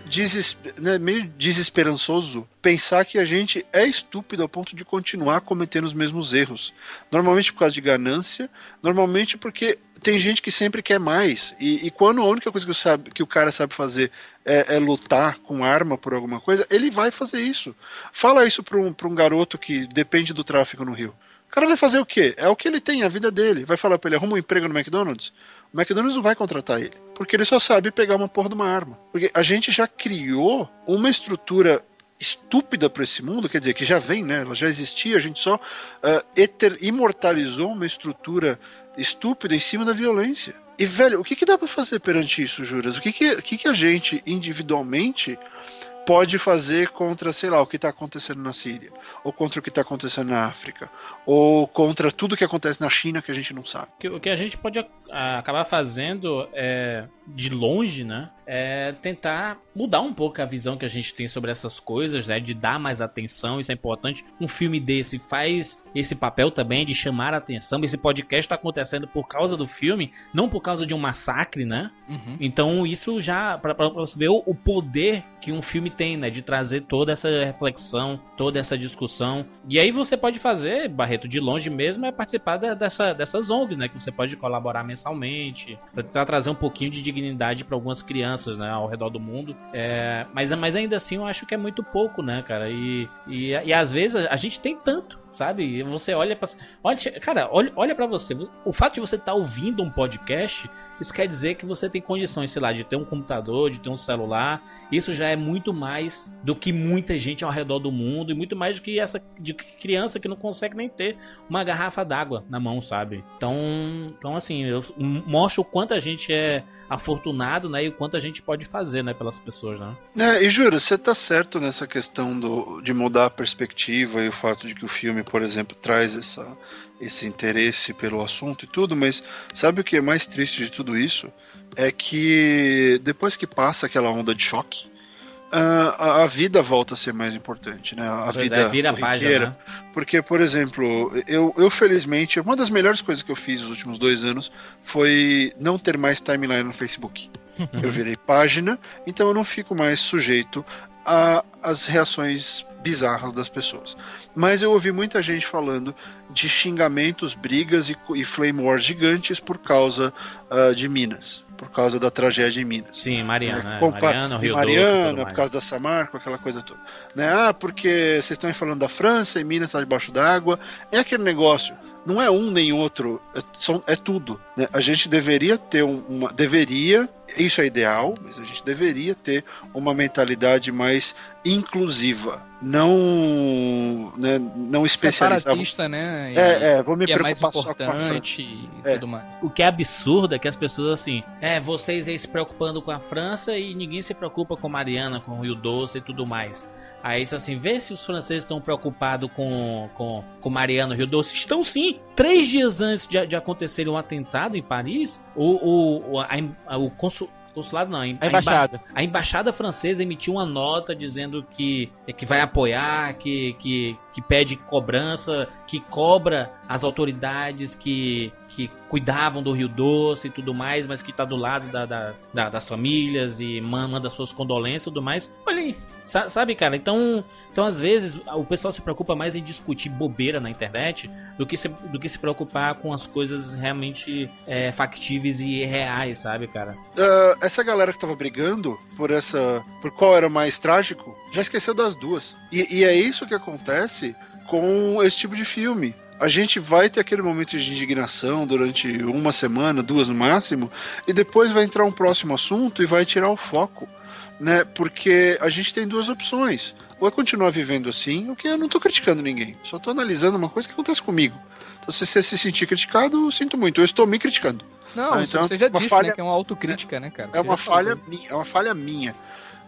[SPEAKER 7] né, meio desesperançoso pensar que a gente é estúpido ao ponto de continuar cometendo os mesmos erros. Normalmente por causa de ganância, normalmente porque tem gente que sempre quer mais. E, e quando a única coisa que o, sabe, que o cara sabe fazer é, é lutar com arma por alguma coisa, ele vai fazer isso. Fala isso pra um, um garoto que depende do tráfico no Rio. O cara vai fazer o quê? É o que ele tem, a vida dele. Vai falar pra ele, arruma um emprego no McDonald's? O McDonald's não vai contratar ele. Porque ele só sabe pegar uma porra de uma arma. Porque a gente já criou uma estrutura estúpida para esse mundo, quer dizer, que já vem, né? Ela já existia, a gente só ah, eter, imortalizou uma estrutura estúpida em cima da violência. E, velho, o que, que dá para fazer perante isso, Juras? O que, que, o que, que a gente, individualmente, pode fazer contra, sei lá, o que está acontecendo na Síria, ou contra o que está acontecendo na África, ou contra tudo que acontece na China que a gente não sabe.
[SPEAKER 4] O que a gente pode acabar fazendo é, de longe, né? É tentar mudar um pouco a visão que a gente tem sobre essas coisas, né? De dar mais atenção, isso é importante. Um filme desse faz esse papel também de chamar a atenção. Esse podcast tá acontecendo por causa do filme, não por causa de um massacre, né?
[SPEAKER 6] Uhum.
[SPEAKER 4] Então isso já pra você ver o, o poder que um filme tem, né, de trazer toda essa reflexão, toda essa discussão. E aí você pode fazer, Barreto, de longe mesmo, é participar dessa, dessas ONGs, né, que você pode colaborar mensalmente, pra tentar trazer um pouquinho de dignidade para algumas crianças, né, ao redor do mundo. É, mas, mas ainda assim eu acho que é muito pouco, né, cara? E, e, e às vezes a, gente tem tanto. Sabe? E você olha pra. Olha, cara, olha, olha para você. O fato de você estar ouvindo um podcast, isso quer dizer que você tem condições, sei lá, de ter um computador, de ter um celular. Isso já é muito mais do que muita gente ao redor do mundo e muito mais do que essa de criança que não consegue nem ter uma garrafa d'água na mão, sabe? Então, então assim, eu mostro o quanto a gente é afortunado, né, e o quanto a gente pode fazer, né, pelas pessoas, né?
[SPEAKER 7] É, e juro, você tá certo nessa questão do, de mudar a perspectiva e o fato de que o filme, por exemplo, traz essa, esse interesse pelo assunto e tudo, mas sabe o que é mais triste de tudo isso? É que depois que passa aquela onda de choque, ah, a, a vida volta a ser mais importante, né? A
[SPEAKER 4] Pois
[SPEAKER 7] vida
[SPEAKER 4] é, vira página, né?
[SPEAKER 7] Porque, por exemplo, eu, eu felizmente, uma das melhores coisas que eu fiz nos últimos dois anos foi não ter mais timeline no Facebook. Eu virei página, então eu não fico mais sujeito às reações bizarras das pessoas. Mas eu ouvi muita gente falando de xingamentos, brigas e, e flame wars gigantes por causa ah, de Minas. Por causa da tragédia em Minas.
[SPEAKER 4] Sim, Mariana,
[SPEAKER 7] É,
[SPEAKER 4] né?
[SPEAKER 7] compa-
[SPEAKER 4] Mariana, Rio Doce,
[SPEAKER 7] Mariana,
[SPEAKER 4] tudo
[SPEAKER 7] por causa da Samarco, aquela coisa toda. Né? Ah, porque vocês estão falando da França e Minas está debaixo d'água. É aquele negócio. Não é um nem outro, é, são- é tudo. né? A gente deveria ter um- uma. Deveria, isso é ideal, mas a gente deveria ter uma mentalidade mais inclusiva. Não, né, não especializada.
[SPEAKER 6] Separatista, né? E-
[SPEAKER 7] É, é, vou me
[SPEAKER 6] que é mais
[SPEAKER 7] preocupar só com a
[SPEAKER 6] importante e
[SPEAKER 7] É.
[SPEAKER 6] tudo mais.
[SPEAKER 4] O que é absurdo é que as pessoas assim, é, vocês aí se preocupando com a França e ninguém se preocupa com Mariana, com o Rio Doce e tudo mais. Aí isso assim, vê se os franceses estão preocupados com, com, com Mariana, Rio Doce. Estão sim. Três dias antes de, de acontecer um atentado em Paris, o, o, a o consul- consulado não, a,
[SPEAKER 5] A
[SPEAKER 4] a emba-
[SPEAKER 5] embaixada.
[SPEAKER 4] a embaixada francesa emitiu uma nota dizendo que, que vai apoiar, que, que, que pede cobrança, que cobra as autoridades que, que cuidavam do Rio Doce e tudo mais, mas que tá do lado da, da- da- das famílias e man- manda suas condolências e tudo mais. Olha aí, sabe, cara? Então, então, às vezes, o pessoal se preocupa mais em discutir bobeira na internet do que se, do que se preocupar com as coisas realmente é, factíveis e reais, sabe, cara?
[SPEAKER 7] Ah, essa galera que tava brigando por essa. por qual era o mais trágico, já esqueceu das duas. E, e é isso que acontece com esse tipo de filme. A gente vai ter aquele momento de indignação durante uma semana, duas no máximo, e depois vai entrar um próximo assunto e vai tirar o foco. Né? Porque a gente tem duas opções. Ou é continuar vivendo assim, o que eu não tô criticando ninguém, só tô analisando uma coisa que acontece comigo. Então, se você se sentir criticado, eu sinto muito. Eu estou me criticando.
[SPEAKER 6] Não,
[SPEAKER 7] Ah, então,
[SPEAKER 6] você já
[SPEAKER 7] uma
[SPEAKER 6] disse,
[SPEAKER 7] falha-
[SPEAKER 6] né? Que é uma autocrítica, né, cara?
[SPEAKER 7] É
[SPEAKER 6] Você
[SPEAKER 7] uma falha minha, é uma falha minha.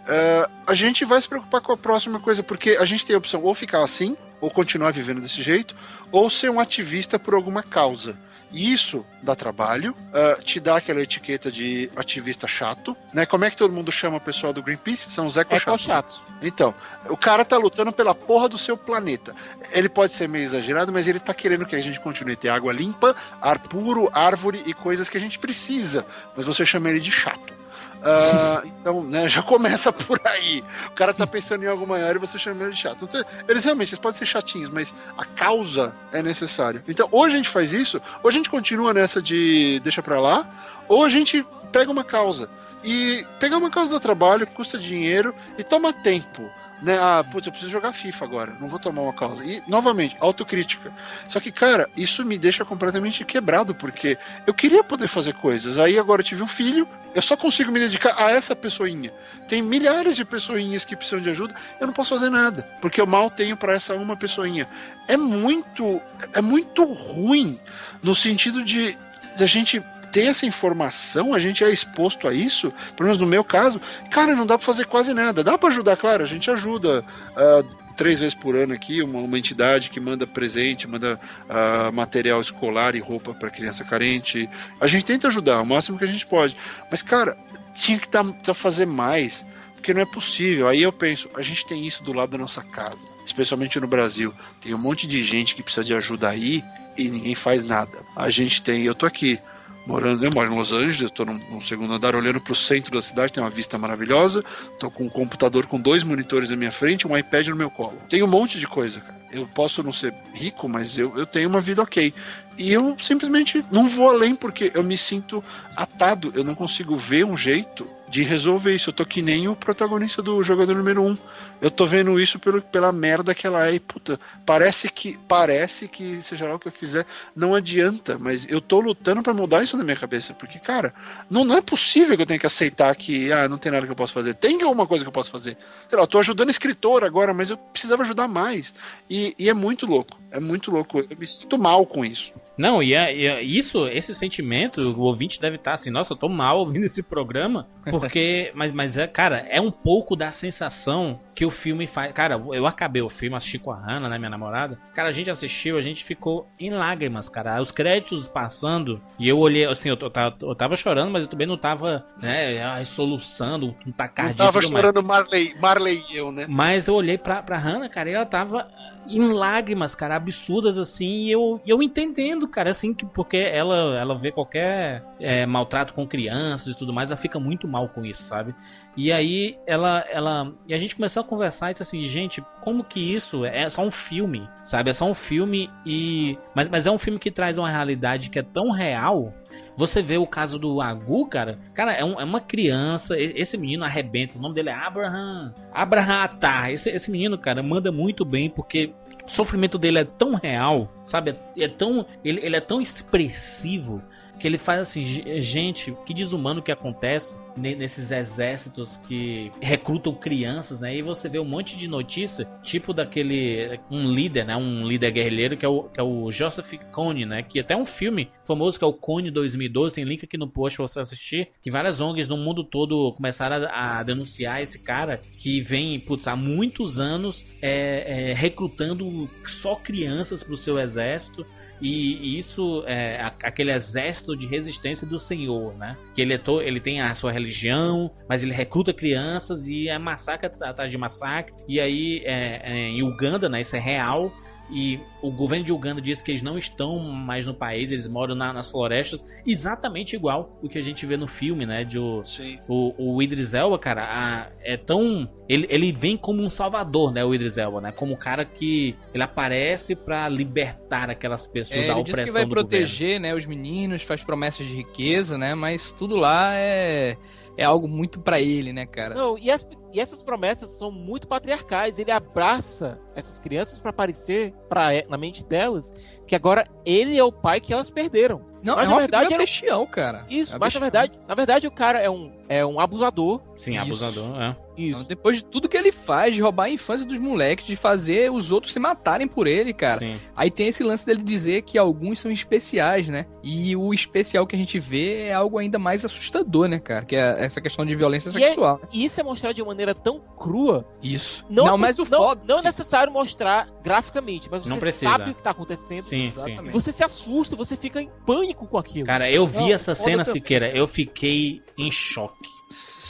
[SPEAKER 7] É, a gente vai se preocupar com a próxima coisa, porque a gente tem a opção ou ficar assim, ou continuar vivendo desse jeito, ou ser um ativista por alguma causa. Isso dá trabalho, é, te dá aquela etiqueta de ativista chato, né? Como é que todo mundo chama o pessoal do Greenpeace? São os eco-chatos.
[SPEAKER 5] chatos.
[SPEAKER 7] Então, o cara tá lutando pela porra do seu planeta. Ele pode ser meio exagerado, mas ele tá querendo que a gente continue a ter água limpa, ar puro, árvore e coisas que a gente precisa. Mas você chama ele de chato. Ah, então, né, já começa por aí. O cara tá pensando em algo maior e você chama ele de chato. Então, eles realmente eles podem ser chatinhos, mas a causa é necessária. Então, ou a gente faz isso, ou a gente continua nessa de deixa pra lá, ou a gente pega uma causa. E pegar uma causa dá trabalho, custa dinheiro e toma tempo. Né? Ah, putz, eu preciso jogar FIFA agora, não vou tomar uma causa. E, novamente, autocrítica. Só que, cara, isso me deixa completamente quebrado, porque eu queria poder fazer coisas. Aí agora eu tive um filho, eu só consigo me dedicar a essa pessoinha. Tem milhares de pessoinhas que precisam de ajuda, eu não posso fazer nada, porque eu mal tenho para essa uma pessoinha. É muito, é muito ruim no sentido de, de a gente ter essa informação, a gente é exposto a isso, pelo menos no meu caso, cara, não dá pra fazer quase nada. Dá pra ajudar, claro, a gente ajuda. ah, três vezes por ano aqui, uma, uma entidade que manda presente, manda ah, material escolar e roupa para criança carente. A gente tenta ajudar o máximo que a gente pode. Mas, cara, tinha que tá, tá fazer mais. Porque não é possível. Aí eu penso, a gente tem isso do lado da nossa casa, especialmente no Brasil. Tem um monte de gente que precisa de ajuda aí e ninguém faz nada. A gente tem, eu tô aqui, morando, eu moro em Los Angeles, num, num segundo andar olhando pro centro da cidade, tem uma vista maravilhosa, tô com um computador com dois monitores na minha frente, um iPad no meu colo. Tem um monte de coisa, cara. Eu posso não ser rico, mas eu, eu tenho uma vida ok. E eu simplesmente não vou além porque eu me sinto atado, eu não consigo ver um jeito de resolver isso. Eu tô que nem o protagonista do jogador número 1. Um. Eu tô vendo isso pelo, pela merda que ela é. E, puta, parece que, parece que, seja lá o que eu fizer, não adianta. Mas eu tô lutando para mudar isso na minha cabeça. Porque, cara, não, não é possível que eu tenha que aceitar que, ah, não tem nada que eu possa fazer. Tem alguma coisa que eu possa fazer. Sei lá, eu tô ajudando escritor agora, mas eu precisava ajudar mais. E, e é muito louco. É muito louco. Eu me sinto mal com isso.
[SPEAKER 4] Não, e, é, e é isso, esse sentimento, o ouvinte deve estar assim, nossa, eu tô mal ouvindo esse programa, porque, mas, mas é, cara, é um pouco da sensação que o filme faz. Cara, eu acabei o filme, assisti com a Hannah, né, minha namorada. Cara, a gente assistiu, a gente ficou em lágrimas, cara. Os créditos passando, e eu olhei, assim, eu, tava, eu tava chorando, mas eu também não tava, né, soluçando, um tacardia.
[SPEAKER 7] Não tava chorando Marley, Marley e eu, né?
[SPEAKER 4] Mas eu olhei pra, pra Hannah, cara, e ela tava em lágrimas, cara, absurdas assim, e eu, eu entendendo, cara, assim, que porque ela, ela vê qualquer é, maltrato com crianças e tudo mais, ela fica muito mal com isso, sabe? E aí ela, ela. E a gente começou a conversar e disse assim, gente, como que isso é só um filme, sabe? É só um filme e. Mas, mas é um filme que traz uma realidade que é tão real. Você vê o caso do Agu, cara. Cara, é, um, é uma criança. Esse menino arrebenta. O nome dele é Abraham. Abraham Atar. Esse, esse menino, cara, manda muito bem porque o sofrimento dele é tão real, sabe? É tão, ele, ele é tão expressivo que ele faz assim, gente, que desumano que acontece nesses exércitos que recrutam crianças, né? E você vê um monte de notícia, tipo daquele um líder, né? Um líder guerrilheiro que é o, que é o Joseph Kony, né? Que até um filme famoso que é o Kony 2012, tem link aqui no post pra você assistir, que várias ONGs no mundo todo começaram a, a denunciar esse cara que vem, putz, há muitos anos é, é, recrutando só crianças pro seu exército e isso é aquele exército de resistência do Senhor, né? Que ele, é to, ele tem a sua religião, mas ele recruta crianças e é massacre atrás de massacre. E aí é, é, em Uganda, né? Isso é real. E o governo de Uganda diz que eles não estão mais no país, eles moram na, nas florestas, exatamente igual o que a gente vê no filme, né? De o, o, o Idris Elba, cara, a, é tão. Ele, ele vem como um salvador, né? O Idris Elba, né? Como um cara que ele aparece para libertar aquelas pessoas
[SPEAKER 6] é,
[SPEAKER 4] da
[SPEAKER 6] ele
[SPEAKER 4] opressão
[SPEAKER 6] diz que vai
[SPEAKER 4] do
[SPEAKER 6] proteger, né, os meninos, faz promessas de riqueza, né? Mas tudo lá é é algo muito para ele, né, cara?
[SPEAKER 5] Não, e, as, e essas promessas são muito patriarcais. Ele abraça essas crianças para parecer pra, na mente delas que agora ele é o pai que elas perderam.
[SPEAKER 6] Não,
[SPEAKER 5] mas
[SPEAKER 6] é
[SPEAKER 5] na verdade era-
[SPEAKER 6] bestial, cara.
[SPEAKER 5] Isso,
[SPEAKER 6] É
[SPEAKER 5] mas na
[SPEAKER 6] bestial.
[SPEAKER 5] verdade, na verdade o cara é um, é um abusador.
[SPEAKER 4] Sim,
[SPEAKER 6] Isso.
[SPEAKER 4] abusador, é.
[SPEAKER 5] Isso.
[SPEAKER 6] Depois de tudo que ele faz, de roubar a infância dos moleques, de fazer os outros se matarem por ele, cara.
[SPEAKER 4] Sim.
[SPEAKER 6] Aí tem esse lance dele dizer que alguns são especiais, né? E o especial que a gente vê é algo ainda mais assustador, né, cara? Que é essa questão de violência
[SPEAKER 5] E é-
[SPEAKER 6] sexual.
[SPEAKER 5] E isso é mostrado de maneira tão crua.
[SPEAKER 6] Isso.
[SPEAKER 5] Não,
[SPEAKER 6] Não, mas o
[SPEAKER 5] não,
[SPEAKER 6] foda.
[SPEAKER 5] não é
[SPEAKER 6] sim.
[SPEAKER 5] necessário mostrar graficamente, mas você sabe o que tá acontecendo.
[SPEAKER 4] Sim, sim.
[SPEAKER 6] Exatamente.
[SPEAKER 5] E você se assusta, você fica em pânico com aquilo.
[SPEAKER 4] Cara, eu vi
[SPEAKER 5] Não,
[SPEAKER 4] essa cena. Siqueira, eu fiquei em choque.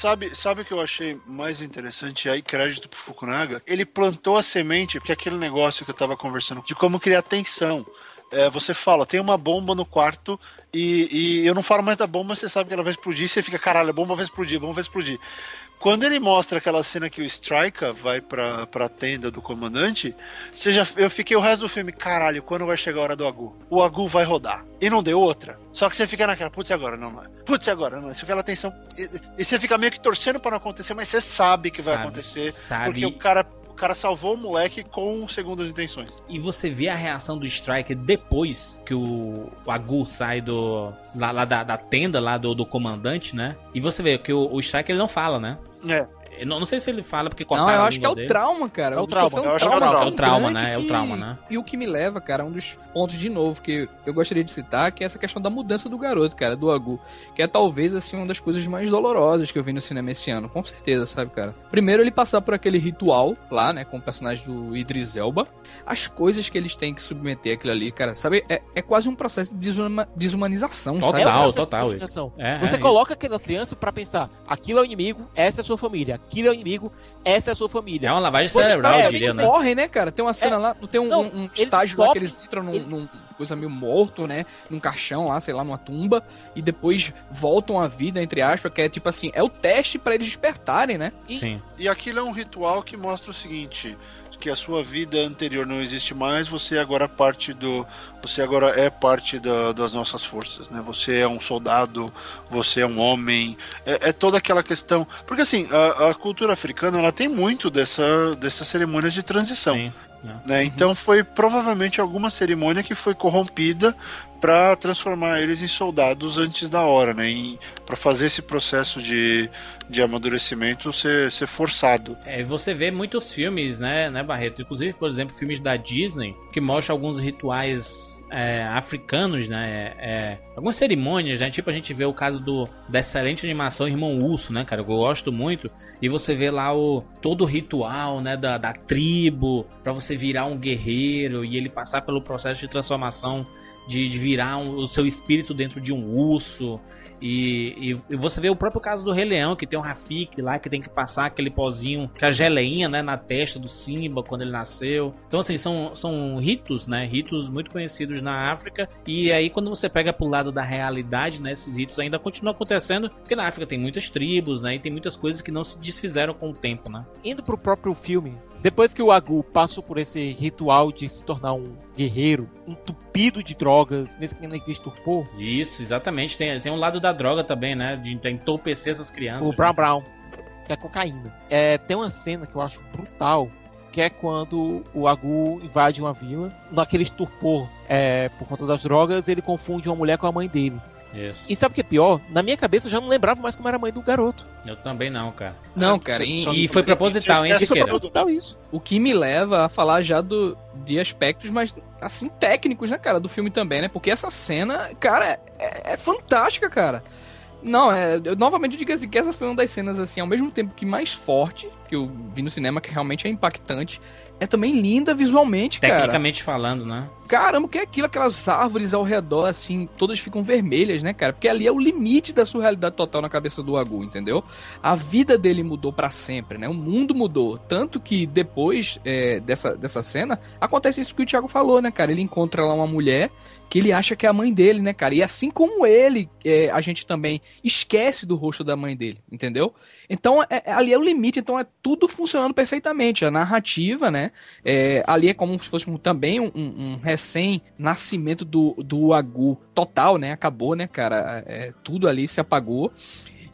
[SPEAKER 7] Sabe, sabe o que eu achei mais interessante? Aí, crédito pro Fukunaga. Ele plantou a semente, porque aquele negócio que eu tava conversando, de como criar tensão. É, você fala, tem uma bomba no quarto e, e eu não falo mais da bomba, você sabe que ela vai explodir, você fica, caralho, a bomba vai explodir, a bomba vai explodir. Quando ele mostra aquela cena que o Striker vai pra, pra tenda do comandante, você já, eu fiquei o resto do filme, caralho, quando vai chegar a hora do Agu? O Agu vai rodar. E não deu outra. Só que você fica naquela, putz, agora? Não, não. é. Putz, agora? Não, isso é aquela tensão. E, e você fica meio que torcendo pra não acontecer, mas você sabe que vai
[SPEAKER 4] Sabe,
[SPEAKER 7] acontecer.
[SPEAKER 4] sabe.
[SPEAKER 7] Porque o cara, o cara salvou o moleque com segundas intenções.
[SPEAKER 4] E você vê a reação do Striker depois que o, o Agu sai do. lá, lá da, da tenda lá do, do comandante, né? E você vê que o, o Striker ele não fala, né?
[SPEAKER 7] É.
[SPEAKER 4] eu não, não sei se ele fala porque
[SPEAKER 6] Não,
[SPEAKER 4] cortaram
[SPEAKER 6] eu
[SPEAKER 4] a
[SPEAKER 6] acho que é o
[SPEAKER 4] dele.
[SPEAKER 6] trauma, cara.
[SPEAKER 5] É o trauma.
[SPEAKER 7] Eu
[SPEAKER 6] um
[SPEAKER 7] acho é o
[SPEAKER 6] trauma,
[SPEAKER 4] É o trauma, né? É o trauma, né?
[SPEAKER 6] E o que me leva, cara, um dos pontos de novo que eu gostaria de citar, que é essa questão da mudança do garoto, cara, do Agu. Que é talvez, assim, uma das coisas mais dolorosas que eu vi no cinema esse ano, com certeza, sabe, cara? Primeiro ele passar por aquele ritual lá, né, com o personagem do Idris Elba. As coisas que eles têm que submeter aquilo ali, cara, sabe? É, é quase um processo de desuma- desumanização,
[SPEAKER 4] Total,
[SPEAKER 6] sabe?
[SPEAKER 5] É um
[SPEAKER 4] total,
[SPEAKER 5] de civilização.
[SPEAKER 4] É,
[SPEAKER 5] Você
[SPEAKER 4] é
[SPEAKER 5] coloca aquela criança pra pensar, aquilo é o inimigo, essa é a sua família. Aquilo é o inimigo, essa é a sua família.
[SPEAKER 4] É uma lavagem
[SPEAKER 6] Eles
[SPEAKER 4] cerebral, eu
[SPEAKER 6] praticamente
[SPEAKER 4] diria, né?
[SPEAKER 6] morrem, né, cara? Tem uma cena lá, tem um,
[SPEAKER 5] Não,
[SPEAKER 6] um- um estágio lá que eles entram num,
[SPEAKER 5] ele-
[SPEAKER 6] num coisa meio morto, né? Num caixão lá, sei lá, numa tumba, e depois voltam à vida, entre aspas, que é tipo assim, é o teste pra eles despertarem, né?
[SPEAKER 4] Sim.
[SPEAKER 7] E aquilo é um ritual que mostra o seguinte: que a sua vida anterior não existe mais, você agora é parte do. Você agora é parte da- das nossas forças, né? Você é um soldado, você é um homem. É, é toda aquela questão. Porque assim, a, a cultura africana ela tem muito dessa, dessas cerimônias de transição.
[SPEAKER 4] Sim.
[SPEAKER 7] né? Então foi provavelmente alguma cerimônia que foi corrompida para transformar eles em soldados antes da hora, né? Para fazer esse processo de, de amadurecimento ser, ser forçado.
[SPEAKER 4] É, você vê muitos filmes, né, né, Barreto? Inclusive, por exemplo, filmes da Disney que mostram alguns rituais é, africanos, né? é, é, algumas cerimônias, né? Tipo, a gente vê o caso do, da excelente animação Irmão Urso, né, cara? Eu gosto muito. E você vê lá o todo o ritual, né, da, da tribo, pra você virar um guerreiro e ele passar pelo processo de transformação de, de virar um- o seu espírito dentro de um urso. E, e- e você vê o próprio caso do Rei Leão, que tem um Rafik lá, que tem que passar aquele pozinho, que a geleinha, né, na testa do Simba quando ele nasceu. Então, assim, são, são ritos, né, ritos muito conhecidos na África. E aí, quando você pega pro lado da realidade, né, esses ritos ainda continuam acontecendo, porque na África tem muitas tribos, né, e tem muitas coisas que não se desfizeram com o tempo, né.
[SPEAKER 5] Indo pro próprio filme, depois que o Agu passou por esse ritual de se tornar um guerreiro, entupido de drogas, nesse naquele estupor,
[SPEAKER 4] Isso, exatamente. Tem, tem um lado da droga também, né, de, de entorpecer essas crianças.
[SPEAKER 5] o Brown Brown, que é cocaína. É, tem uma cena que eu acho brutal, que é quando o Agu invade uma vila, naquele estupor é, por conta das drogas, ele confunde uma mulher com a mãe dele.
[SPEAKER 4] Isso.
[SPEAKER 5] E sabe o que é pior? Na minha cabeça eu já não lembrava mais como era a mãe do garoto.
[SPEAKER 4] Eu também não, cara.
[SPEAKER 6] Não, cara, e,
[SPEAKER 7] Só-
[SPEAKER 4] E foi proposital, hein,
[SPEAKER 5] é
[SPEAKER 4] Siqueira?
[SPEAKER 5] proposital isso.
[SPEAKER 6] o que me leva a falar já do, de aspectos mais, assim, técnicos, né, cara, do filme também, né? Porque essa cena, cara, é, é fantástica, cara. Não, é, eu novamente digo assim, que essa foi uma das cenas, assim, ao mesmo tempo que mais forte, que eu vi no cinema, que realmente é impactante, é também linda visualmente, cara.
[SPEAKER 4] Tecnicamente falando, né?
[SPEAKER 6] Caramba, o que é aquilo? Aquelas árvores ao redor, assim, todas ficam vermelhas, né, cara? Porque ali é o limite da surrealidade total na cabeça do Agu, entendeu? A vida dele mudou pra sempre, né? O mundo mudou. Tanto que depois é, dessa, dessa cena, acontece isso que o Thiago falou, né, cara? Ele encontra lá uma mulher que ele acha que é a mãe dele, né, cara? E assim como ele, é, a gente também esquece do rosto da mãe dele, entendeu? Então, é- é- ali é o limite, então é tudo funcionando perfeitamente. A narrativa, né? É, ali é como se fosse um- também um, um- recém-nascimento do, do Agu total, né? Acabou, né, cara? É, tudo ali se apagou.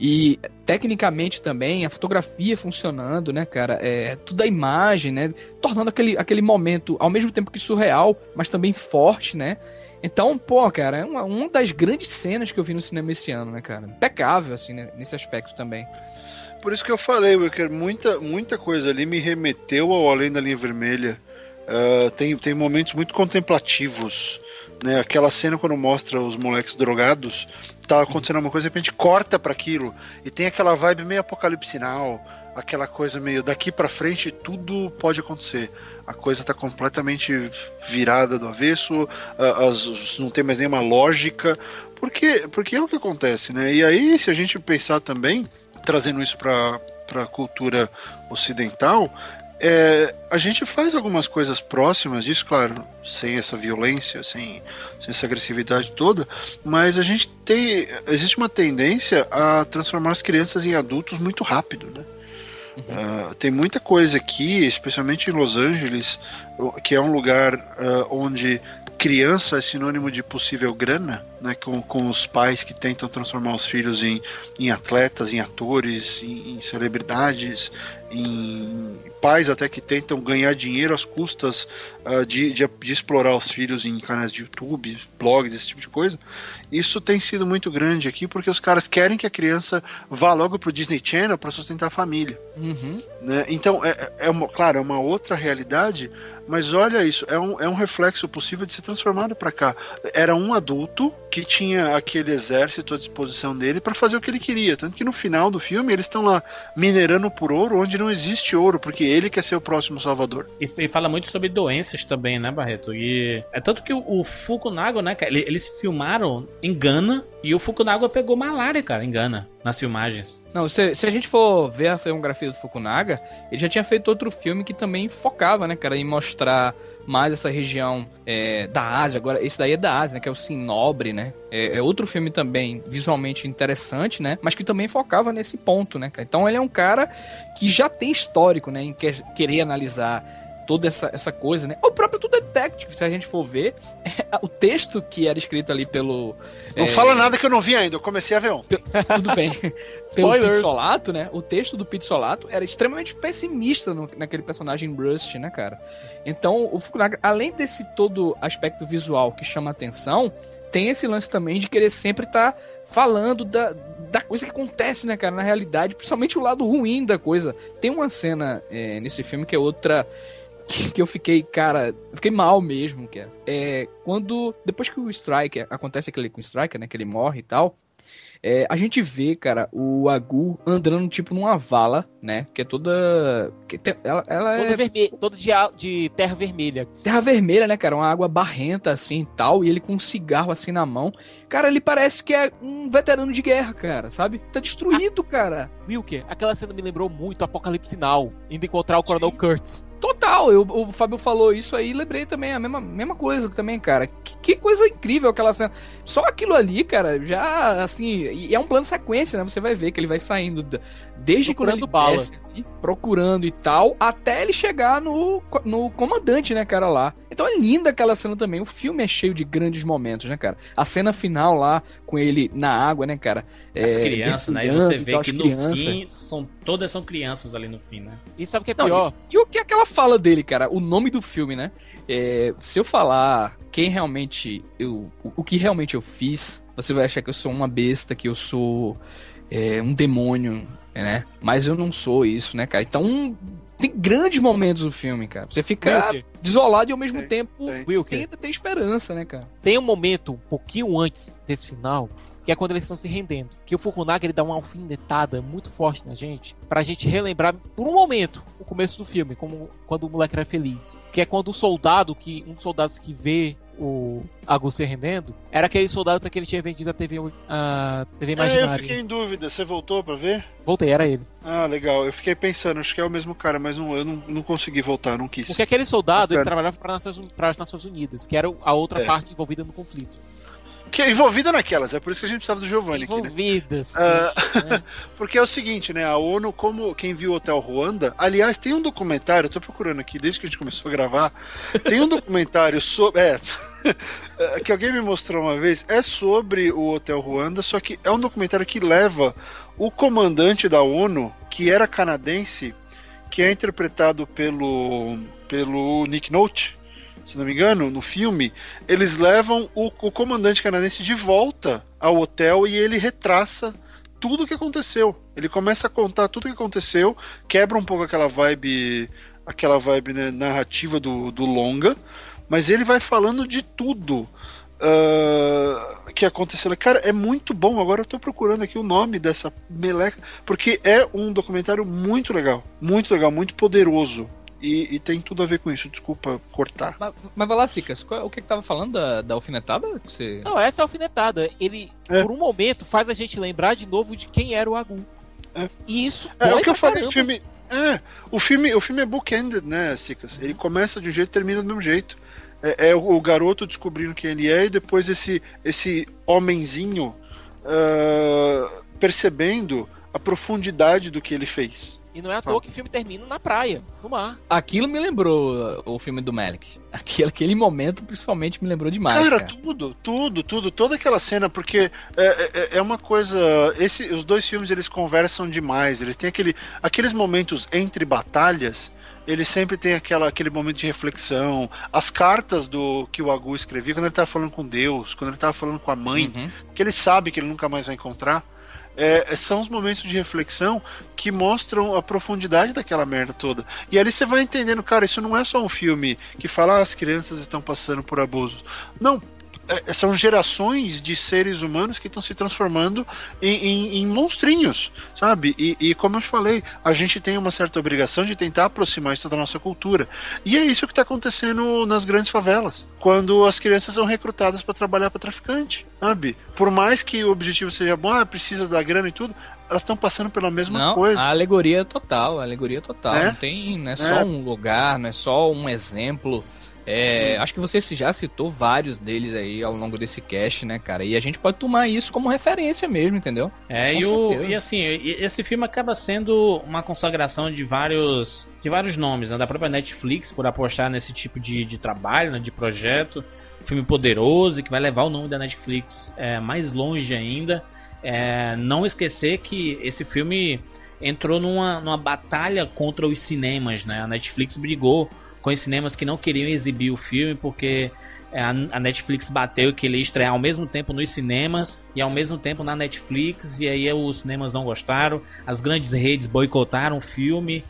[SPEAKER 6] E tecnicamente também, a fotografia funcionando, né, cara? É, tudo a imagem, né? Tornando aquele, aquele momento, ao mesmo tempo que surreal, mas também forte, né? Então, pô, cara, é uma, uma das grandes cenas que eu vi no cinema esse ano, né, cara? Impecável, assim, né, nesse aspecto também.
[SPEAKER 7] Por isso que eu falei, Wilker, muita, muita coisa ali me remeteu ao Além da Linha Vermelha. Ah, tem, tem momentos muito contemplativos. Né? Aquela cena quando mostra os moleques drogados, tá acontecendo uma coisa, de repente corta para aquilo. E tem aquela vibe meio apocalipsinal, aquela coisa meio daqui para frente tudo pode acontecer. A coisa tá completamente virada do avesso, as, não tem mais nenhuma lógica. Porque, porque é o que acontece, né? E aí, se a gente pensar também, trazendo isso para a cultura ocidental, é, a gente faz algumas coisas próximas disso, claro, sem essa violência, sem, sem essa agressividade toda, mas a gente tem. Existe uma tendência a transformar as crianças em adultos muito rápido, né? Ah, tem muita coisa aqui, especialmente em Los Angeles, que é um lugar ah, onde criança é sinônimo de possível grana, né? Com, com os pais que tentam transformar os filhos em, em atletas, em atores, em, em celebridades, em pais até que tentam ganhar dinheiro às custas uh, de, de, de, explorar os filhos em canais de YouTube, blogs, esse tipo de coisa. Isso tem sido muito grande aqui porque os caras querem que a criança vá logo pro Disney Channel para sustentar a família.
[SPEAKER 6] Uhum.
[SPEAKER 7] Né? Então, é, é uma, claro, é uma outra realidade, mas olha isso, é um, é um reflexo possível de ser transformado para cá. Era um adulto que tinha aquele exército à disposição dele para fazer o que ele queria. Tanto que no final do filme eles estão lá minerando por ouro onde não existe ouro, porque ele quer ser o próximo salvador.
[SPEAKER 4] E, e fala muito sobre doenças também, né, Barreto? E é tanto que o, o Fukunaga, né, eles filmaram em Gana e o Fukunaga pegou malária, cara, em Gana, nas filmagens.
[SPEAKER 6] Não, se, se, a gente for ver a filmografia do Fukunaga, ele já tinha feito outro filme que também focava, né, cara, em mostrar mais essa região é, da Ásia. Agora, esse daí é da Ásia, né, que é o Sinobre, né? É, é, outro filme também visualmente interessante, né? Mas que também focava nesse ponto, né, cara? Então ele é um cara que já tem histórico, né, em quer, querer analisar toda essa, essa coisa, né? O próprio True Detective, se a gente for ver, o texto que era escrito ali pelo.
[SPEAKER 7] Não é... fala nada que eu não vi ainda, eu comecei a ver um.
[SPEAKER 6] Tudo bem. pelo Pete Solato, né? O texto do Pete Solato era extremamente pessimista no, naquele personagem Rust, né, cara? Então, o Fukunaga, além desse todo aspecto visual que chama atenção, tem esse lance também de querer sempre estar tá falando da, da coisa que acontece, né, cara, na realidade, principalmente o lado ruim da coisa. Tem uma cena é, nesse filme que é outra que eu fiquei, cara, fiquei mal mesmo, cara. É quando depois que o Striker acontece aquele com o Striker, né, que ele morre e tal, é, a gente vê, cara, o Agu andando tipo numa vala, né? Que é toda. Que ela, ela
[SPEAKER 5] toda
[SPEAKER 6] é.
[SPEAKER 5] Vermelha, toda de, de terra vermelha.
[SPEAKER 6] Terra vermelha, né, cara? Uma água barrenta assim e tal. E ele com um cigarro assim na mão. Cara, ele parece que é um veterano de guerra, cara, sabe? Tá destruído, ah, cara.
[SPEAKER 5] Wilker, aquela cena me lembrou muito Apocalipse Now, indo encontrar o Coronel Kurtz.
[SPEAKER 6] Total, eu, o Fábio falou isso aí lembrei também, a mesma, mesma coisa também, cara. Que, que, coisa incrível aquela cena. Só aquilo ali, cara, já, assim, e é um plano sequência, né? Você vai ver que ele vai saindo desde procurando quando ele bala. Desce, procurando e tal, até ele chegar no, no comandante, né, cara, lá. Então é linda aquela cena também. O filme é cheio de grandes momentos, né, cara? A cena final lá, com ele na água, né, cara?
[SPEAKER 4] As é, crianças, né? E você vê que no crianças. fim, são, todas são crianças ali no fim, né?
[SPEAKER 5] E sabe o que é pior? Não,
[SPEAKER 6] e, e, o que é aquela fala dele, cara? O nome do filme, né? É, se eu falar quem realmente eu. O, o que realmente eu fiz, você vai achar que eu sou uma besta, que eu sou é, um demônio, né? Mas eu não sou isso, né, cara? Então, tem grandes momentos do filme, cara. Você fica desolado e ao mesmo tem, tempo tem. tenta ter esperança, né, cara?
[SPEAKER 5] Tem um momento um pouquinho antes desse final que é quando eles estão se rendendo. Que o Fukunaga ele dá uma alfinetada muito forte na gente, pra gente relembrar por um momento o começo do filme, como quando o moleque era feliz. Que é quando o soldado, que um dos soldados que vê o Agu se rendendo, era aquele soldado para que ele tinha vendido a TV, a TV imaginária.
[SPEAKER 7] É, eu fiquei em dúvida. Você voltou para ver?
[SPEAKER 5] Voltei, era ele.
[SPEAKER 7] Ah, legal. Eu fiquei pensando, acho que é o mesmo cara, mas não, eu não, não consegui voltar, não quis.
[SPEAKER 5] Porque aquele soldado, ele trabalhava para as Nações Unidas, que era a outra é. parte envolvida no conflito
[SPEAKER 7] que é envolvida naquelas, é por isso que a gente precisava do Giovanni
[SPEAKER 5] Envolvida,
[SPEAKER 7] aqui, né? sim. Uh, porque é o seguinte, né? A ONU, como quem viu o Hotel Ruanda, aliás, tem um documentário, eu tô procurando aqui desde que a gente começou a gravar, tem um documentário sobre. É. que alguém me mostrou uma vez, é sobre o Hotel Ruanda, só que é um documentário que leva o comandante da ONU, que era canadense, que é interpretado pelo, pelo Nick Note, se não me engano, no filme, eles levam o, o comandante canadense de volta ao hotel e ele retraça tudo o que aconteceu. Ele começa a contar tudo o que aconteceu, quebra um pouco aquela vibe, aquela vibe né, narrativa do, do longa, mas ele vai falando de tudo uh, que aconteceu. Cara, é muito bom. Agora eu tô procurando aqui o nome dessa meleca, porque é um documentário muito legal, muito legal, muito poderoso. E, e, tem tudo a ver com isso, desculpa cortar.
[SPEAKER 6] Mas, mas vai lá, Cicas, o que que tava falando da, da alfinetada? Que você...
[SPEAKER 5] Não, essa é a alfinetada. Ele, é. por um momento, faz a gente lembrar de novo de quem era o Agu. É. E isso
[SPEAKER 7] é, o que eu falei, o filme, é, o filme, o filme é bookended, né, Cicas? Ele começa de um jeito e termina do mesmo jeito. É, é o, o, garoto descobrindo quem ele é e depois esse, esse homenzinho uh, percebendo a profundidade do que ele fez.
[SPEAKER 5] E não é à toa que o filme termina na praia, no mar.
[SPEAKER 6] Aquilo me lembrou uh, o filme do Malik. Aquele, aquele momento, principalmente, me lembrou demais.
[SPEAKER 7] Cara,
[SPEAKER 6] Cara,
[SPEAKER 7] tudo, tudo, tudo, toda aquela cena, porque é, é, é uma coisa. Esse, os dois filmes eles conversam demais. Eles têm aquele, aqueles momentos entre batalhas. Ele sempre tem aquela, aquele momento de reflexão. As cartas do que o Agu escrevia quando ele estava falando com Deus, quando ele estava falando com a mãe,
[SPEAKER 6] Uhum.
[SPEAKER 7] que ele sabe que ele nunca mais vai encontrar. É, são os momentos de reflexão que mostram a profundidade daquela merda toda. E ali você vai entendendo, cara, isso não é só um filme que fala ah, as crianças estão passando por abusos. Não. É, são gerações de seres humanos que estão se transformando em, em- em monstrinhos, sabe? E, e como eu falei, a gente tem uma certa obrigação de tentar aproximar isso da nossa cultura. E é isso que está acontecendo nas grandes favelas, quando as crianças são recrutadas para trabalhar para traficante, sabe? Por mais que o objetivo seja bom, ah, precisa da grana e tudo, elas estão passando pela mesma
[SPEAKER 6] Não,
[SPEAKER 7] coisa.
[SPEAKER 6] a alegoria total, a alegoria total.
[SPEAKER 7] É?
[SPEAKER 6] Não tem, não é só
[SPEAKER 7] É.
[SPEAKER 6] um lugar, não é só um exemplo. É, acho que você já citou vários deles aí ao longo desse cast, né, cara? E a gente pode tomar isso como referência mesmo, entendeu?
[SPEAKER 4] É,
[SPEAKER 6] Com
[SPEAKER 4] e, o, e assim, esse filme acaba sendo uma consagração de vários de vários nomes, né? Da própria Netflix, por apostar nesse tipo de, de trabalho, né? de projeto. Filme poderoso e que vai levar o nome da Netflix é, mais longe ainda. É, não esquecer que esse filme entrou numa, numa batalha contra os cinemas, né? A Netflix brigou com os cinemas que não queriam exibir o filme porque é, a Netflix bateu que ele ia estrear ao mesmo tempo nos cinemas e ao mesmo tempo na Netflix, e aí os cinemas não gostaram, as grandes redes boicotaram o filme.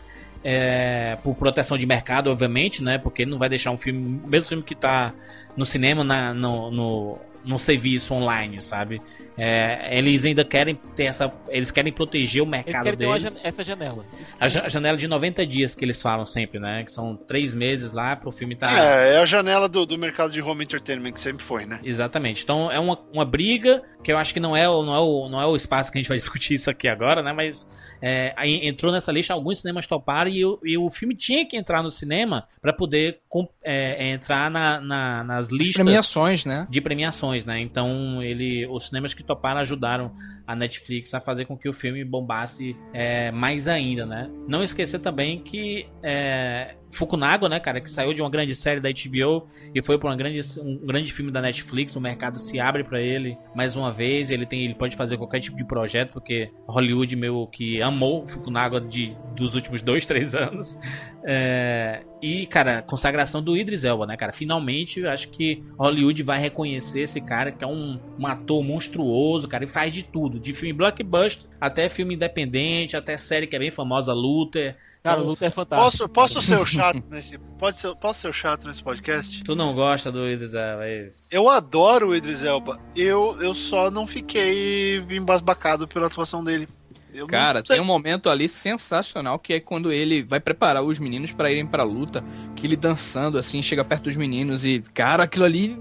[SPEAKER 4] é, por proteção de mercado, obviamente, né? Porque não vai deixar um filme, mesmo filme que tá no cinema, na, no, no, no serviço online, sabe? É, eles ainda querem ter essa. Eles querem proteger o
[SPEAKER 5] Eles
[SPEAKER 4] mercado
[SPEAKER 5] querem ter uma
[SPEAKER 4] deles.
[SPEAKER 5] essa janela.
[SPEAKER 4] A ja- a janela de 90 dias que eles falam sempre, né? Que são três meses lá pro filme tá.
[SPEAKER 7] É, é a janela do, do mercado de home entertainment que sempre foi, né?
[SPEAKER 4] Exatamente. Então é uma, uma briga que eu acho que não é, o- não, é o, não é o espaço que a gente vai discutir isso aqui agora, né? Mas é, entrou nessa lista, alguns cinemas toparam e, o- e o filme tinha que entrar no cinema para poder com- é, entrar na, na- nas
[SPEAKER 6] As
[SPEAKER 4] listas
[SPEAKER 6] premiações, né?
[SPEAKER 4] de premiações, né? Então ele, os cinemas que toparam ajudaram a Netflix a fazer com que o filme bombasse é, mais ainda, né? Não esquecer também que é, Fukunaga, né, cara, que saiu de uma grande série da HBO e foi para grande, um grande filme da Netflix, o mercado se abre para ele mais uma vez, ele tem, ele pode fazer qualquer tipo de projeto porque Hollywood meu que amou Fukunaga de dos últimos dois, três anos. É, e, cara, consagração do Idris Elba, né, cara? Finalmente, eu acho que Hollywood vai reconhecer esse cara, que é um, um ator monstruoso, cara, e faz de tudo. De filme blockbuster, até filme independente, até série que é bem famosa, Luther.
[SPEAKER 5] Cara, o
[SPEAKER 4] Então,
[SPEAKER 5] Luta é fantástico.
[SPEAKER 7] Posso, posso ser o chato nesse. Pode ser, posso ser o chato nesse podcast?
[SPEAKER 4] Tu não gosta do Idris Elba, é isso.
[SPEAKER 7] Eu adoro o Idris Elba. Eu, eu só não fiquei embasbacado pela atuação dele. Eu
[SPEAKER 6] Cara, tem um momento ali sensacional que é quando ele vai preparar os meninos pra irem pra luta, que ele dançando assim, chega perto dos meninos e, cara, aquilo ali,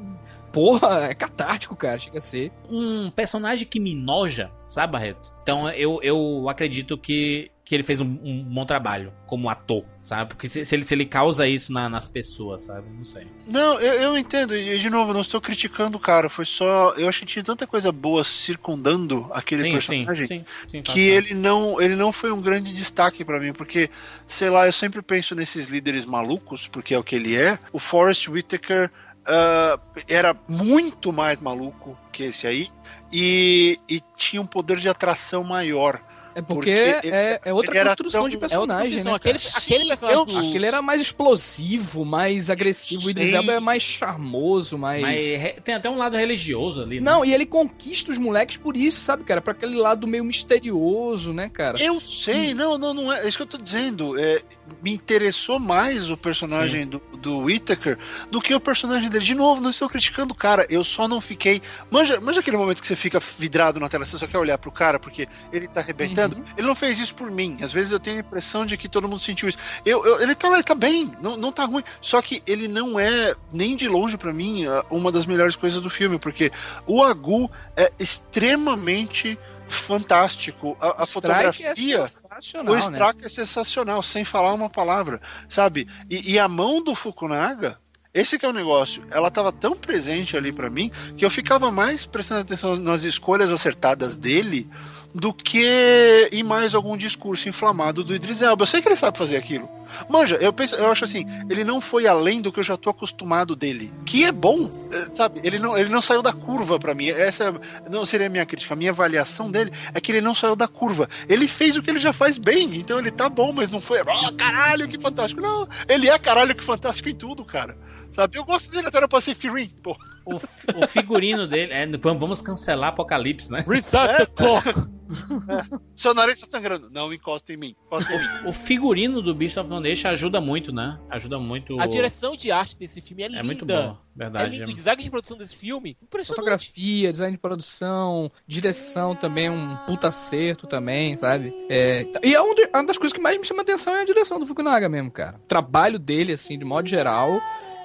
[SPEAKER 6] porra, é catártico, cara, chega a ser.
[SPEAKER 4] Um personagem que me noja, sabe, Barreto? Então eu, eu acredito que, que ele fez um, um bom trabalho como ator, sabe? Porque se, se ele, se ele causa isso na- nas pessoas, sabe? Não sei.
[SPEAKER 7] Não, eu, eu entendo. E, de novo, não estou criticando o cara. Foi só. Eu achei que tinha tanta coisa boa circundando aquele
[SPEAKER 4] Sim,
[SPEAKER 7] personagem.
[SPEAKER 4] sim, sim.
[SPEAKER 7] que ele não, ele não foi um grande destaque pra mim, porque, sei lá, eu sempre penso nesses líderes malucos, porque é o que ele é. O Forrest Whitaker ah, era muito mais maluco que esse aí, e, e tinha um poder de atração maior.
[SPEAKER 6] É porque,
[SPEAKER 7] Porque ele-
[SPEAKER 6] é, é outra construção
[SPEAKER 7] tão-
[SPEAKER 6] de
[SPEAKER 7] é
[SPEAKER 5] É
[SPEAKER 6] personagem,
[SPEAKER 5] posição.
[SPEAKER 6] né?
[SPEAKER 5] Aquele,
[SPEAKER 6] cara?
[SPEAKER 5] aquele personagem
[SPEAKER 7] eu-
[SPEAKER 5] do...
[SPEAKER 6] Aquele era mais explosivo, mais agressivo. O Idris. Elba é mais charmoso, mais.
[SPEAKER 4] Mas tem até um lado religioso ali. né?
[SPEAKER 6] Não, e ele conquista os moleques por isso, sabe, cara? Pra aquele lado meio misterioso, né, cara?
[SPEAKER 7] Eu sei, não, não, não é, é isso que eu tô dizendo. É, me interessou mais o personagem do, do Whittaker do que o personagem dele. De novo, não estou criticando o cara, eu só não fiquei. Manja, manja aquele momento que você fica vidrado na tela, você só quer olhar pro cara porque ele tá arrebentando?
[SPEAKER 6] Uhum.
[SPEAKER 7] Ele não fez isso por mim. Às vezes eu tenho a impressão de que todo mundo sentiu isso. Eu, eu- ele tá lá, ele tá bem, não, não tá ruim. Só que ele não é, nem de longe pra mim, uma das melhores coisas do filme, porque o Agu é extremamente fantástico. A, a
[SPEAKER 6] é
[SPEAKER 7] fotografia.
[SPEAKER 6] sensacional,
[SPEAKER 7] O
[SPEAKER 6] né?
[SPEAKER 7] Strike é sensacional, sem falar uma palavra, sabe? E, e a mão do Fukunaga, esse que é o negócio, ela tava tão presente ali pra mim que eu ficava mais prestando atenção nas escolhas acertadas dele do que em mais algum discurso inflamado do Idris Elba. Eu sei que ele sabe fazer aquilo. Manja, eu penso, eu acho assim, ele não foi além do que eu já tô acostumado dele. Que é bom, eh, sabe? Ele não, ele não saiu da curva para mim. Essa não seria a minha crítica. A minha avaliação dele é que ele não saiu da curva. Ele fez o que ele já faz bem, então ele tá bom, mas não foi, oh, caralho, que fantástico. Não, ele é caralho que fantástico em tudo, cara. Sabe? Eu gosto dele até no Pacific Rim, pô.
[SPEAKER 4] O, o figurino dele. É, vamos vamos cancelar Apocalipse, né?
[SPEAKER 5] Reset the clock!
[SPEAKER 7] Seu nariz tá sangrando. Não encosta em mim. Encosta em mim.
[SPEAKER 4] O figurino do Beast of No Nation ajuda muito, né? Ajuda muito.
[SPEAKER 5] A direção de arte desse filme é linda.
[SPEAKER 4] É muito bom,
[SPEAKER 5] É
[SPEAKER 4] verdade.
[SPEAKER 5] lindo. O design de produção desse filme, impressionante.
[SPEAKER 6] Fotografia, design de produção, direção também, um puta acerto também, sabe? É, e é um uma das coisas que mais me chama atenção é a direção do Fukunaga mesmo, cara. O trabalho dele, assim, de modo geral,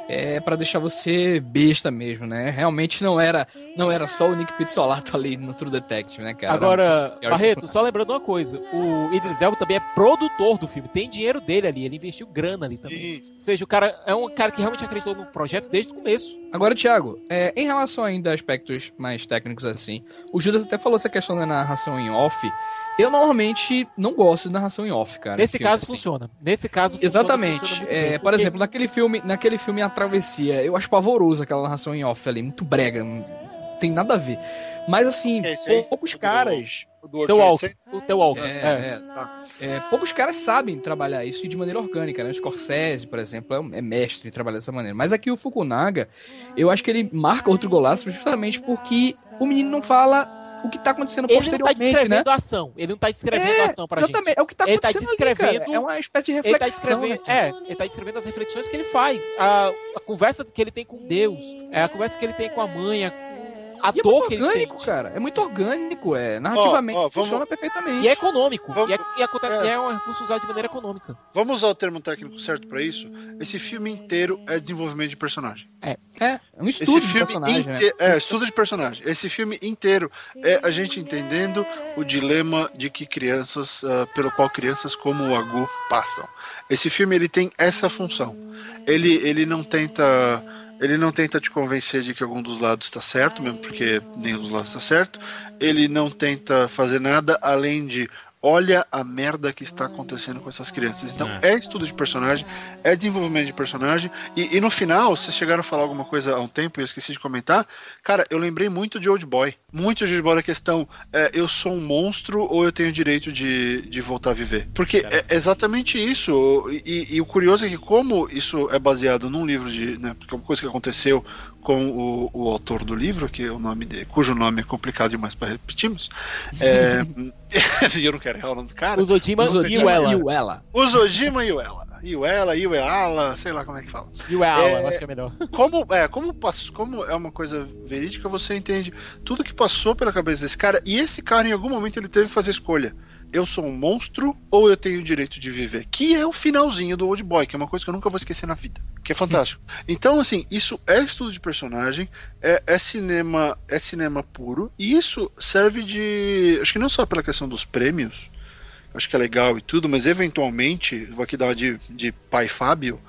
[SPEAKER 6] é para deixar você besta mesmo, né? Realmente não era, não era só o Nick Pizzolato ali no True Detective, né, cara?
[SPEAKER 5] Agora,
[SPEAKER 6] Era-
[SPEAKER 5] Barreto, só lembrando uma coisa: o Idris Elba também é produtor do filme, tem dinheiro dele ali, ele investiu grana ali também.
[SPEAKER 7] E-
[SPEAKER 5] Ou seja, o cara é um cara que realmente acreditou no projeto desde o começo.
[SPEAKER 6] Agora, Thiago, é, em relação ainda a aspectos mais técnicos assim, o Judas até falou essa questão da narração em off. Eu normalmente não gosto de narração em off, cara.
[SPEAKER 5] Nesse
[SPEAKER 6] filme,
[SPEAKER 5] caso
[SPEAKER 6] assim.
[SPEAKER 5] funciona. Nesse caso funciona,
[SPEAKER 6] Exatamente.
[SPEAKER 5] funciona muito
[SPEAKER 6] É,
[SPEAKER 5] bem,
[SPEAKER 6] por
[SPEAKER 5] porque
[SPEAKER 6] exemplo, naquele filme, naquele filme A Travessia, eu acho pavoroso aquela narração em off ali, muito brega, não tem nada a ver. Mas assim,
[SPEAKER 7] é
[SPEAKER 6] poucos
[SPEAKER 7] O do-
[SPEAKER 6] caras,
[SPEAKER 7] O do
[SPEAKER 5] o
[SPEAKER 7] World
[SPEAKER 5] teu
[SPEAKER 7] Trade
[SPEAKER 5] Walker,
[SPEAKER 7] Center?
[SPEAKER 5] o teu Walker.
[SPEAKER 6] é,
[SPEAKER 5] é.
[SPEAKER 6] é, é, poucos caras sabem trabalhar isso de maneira orgânica, né? O Scorsese, por exemplo, é, um- é mestre em trabalhar dessa maneira. Mas aqui o Fukunaga, eu acho que ele marca outro golaço justamente porque o menino não fala o que tá acontecendo
[SPEAKER 5] Ele não tá
[SPEAKER 6] posteriormente, né?
[SPEAKER 5] descrevendo a ação. Ele não tá descrevendo a ação pra
[SPEAKER 6] Exatamente,
[SPEAKER 5] gente.
[SPEAKER 6] é o que tá
[SPEAKER 5] Ele tá
[SPEAKER 6] acontecendo ali, cara.
[SPEAKER 5] descrevendo-
[SPEAKER 6] É uma espécie de
[SPEAKER 5] Ele tá
[SPEAKER 6] reflexão, né?
[SPEAKER 5] descrevendo, é, ele tá descrevendo as reflexões que ele faz. A, a conversa que ele tem com Deus, é, a conversa que ele tem com a mãe, a, a
[SPEAKER 6] E é
[SPEAKER 5] dor que ele
[SPEAKER 6] orgânico,
[SPEAKER 5] sente.
[SPEAKER 6] cara. É muito orgânico, é. Narrativamente
[SPEAKER 7] Ó, ó,
[SPEAKER 6] funciona
[SPEAKER 7] vamos-
[SPEAKER 6] perfeitamente.
[SPEAKER 5] E é econômico.
[SPEAKER 7] Vamos-
[SPEAKER 5] e, é, e, acontece-
[SPEAKER 7] é.
[SPEAKER 5] e é um recurso usado de maneira econômica.
[SPEAKER 7] Vamos usar o termo técnico certo pra isso? Esse filme inteiro é desenvolvimento de personagem.
[SPEAKER 6] É, é um
[SPEAKER 7] Esse
[SPEAKER 6] estudo de
[SPEAKER 7] filme
[SPEAKER 6] personagem, né?
[SPEAKER 7] inte- É, estudo de personagem. Esse filme inteiro é a gente entendendo o dilema de que crianças, ah, pelo qual crianças como o Agu passam. Esse filme ele tem essa função. Ele, ele não tenta ele não tenta te convencer de que algum dos lados está certo, mesmo porque nenhum dos lados está certo. Ele não tenta fazer nada além de olha a merda que está acontecendo com essas crianças. Então é, estudo de personagem, é desenvolvimento de personagem. E, e no final, vocês chegaram a falar alguma coisa há um tempo e eu esqueci de comentar. Cara, eu lembrei muito de Old Boy. Muito de Old Boy da questão: é, eu sou um monstro ou eu tenho direito de, de voltar a viver? Porque é exatamente isso. E, e o curioso é que, como isso é baseado num livro de. Né, porque é uma coisa que aconteceu com o, o autor do livro, que é o nome dele, cujo nome é complicado demais para repetirmos. É, eu não quero errar o nome do cara.
[SPEAKER 5] O Zodima e o Ela.
[SPEAKER 6] E o
[SPEAKER 7] Zojima e o Ela. E o Ela, e o Ela, sei lá como é que fala.
[SPEAKER 5] E o Ela,
[SPEAKER 7] É,
[SPEAKER 5] eu acho que é melhor.
[SPEAKER 7] Como é, como, como é uma coisa verídica, você entende tudo que passou pela cabeça desse cara. E esse cara, em algum momento, ele teve que fazer escolha. Eu sou um monstro ou eu tenho o direito de viver? Que é o finalzinho do Old Boy, que é uma coisa que eu nunca vou esquecer na vida. Que é fantástico. Então, assim, isso é estudo de personagem, é, é cinema, é cinema puro, e isso serve de. Acho que não só pela questão dos prêmios, acho que é legal e tudo, mas eventualmente, vou aqui dar uma de, de pai Fábio,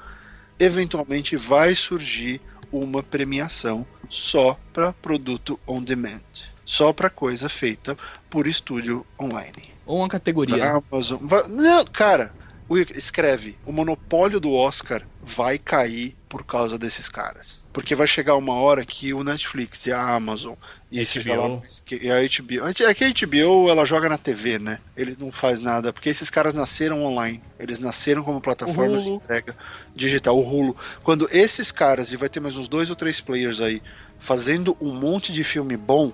[SPEAKER 7] eventualmente vai surgir uma premiação só para produto on demand, só para coisa feita por estúdio online.
[SPEAKER 6] Ou uma categoria.
[SPEAKER 7] Pra Amazon. vai- Não, cara, escreve: o monopólio do Oscar vai cair por causa desses caras. Porque vai chegar uma hora que o Netflix e a Amazon e,
[SPEAKER 4] HBO.
[SPEAKER 7] e a HBO. É que a HBO ela joga na TV, né? Eles não faz nada, porque esses caras nasceram online. Eles nasceram como plataforma de entrega digital, o Hulu. Quando esses caras, e vai ter mais uns dois ou três players aí, fazendo um monte de filme bom,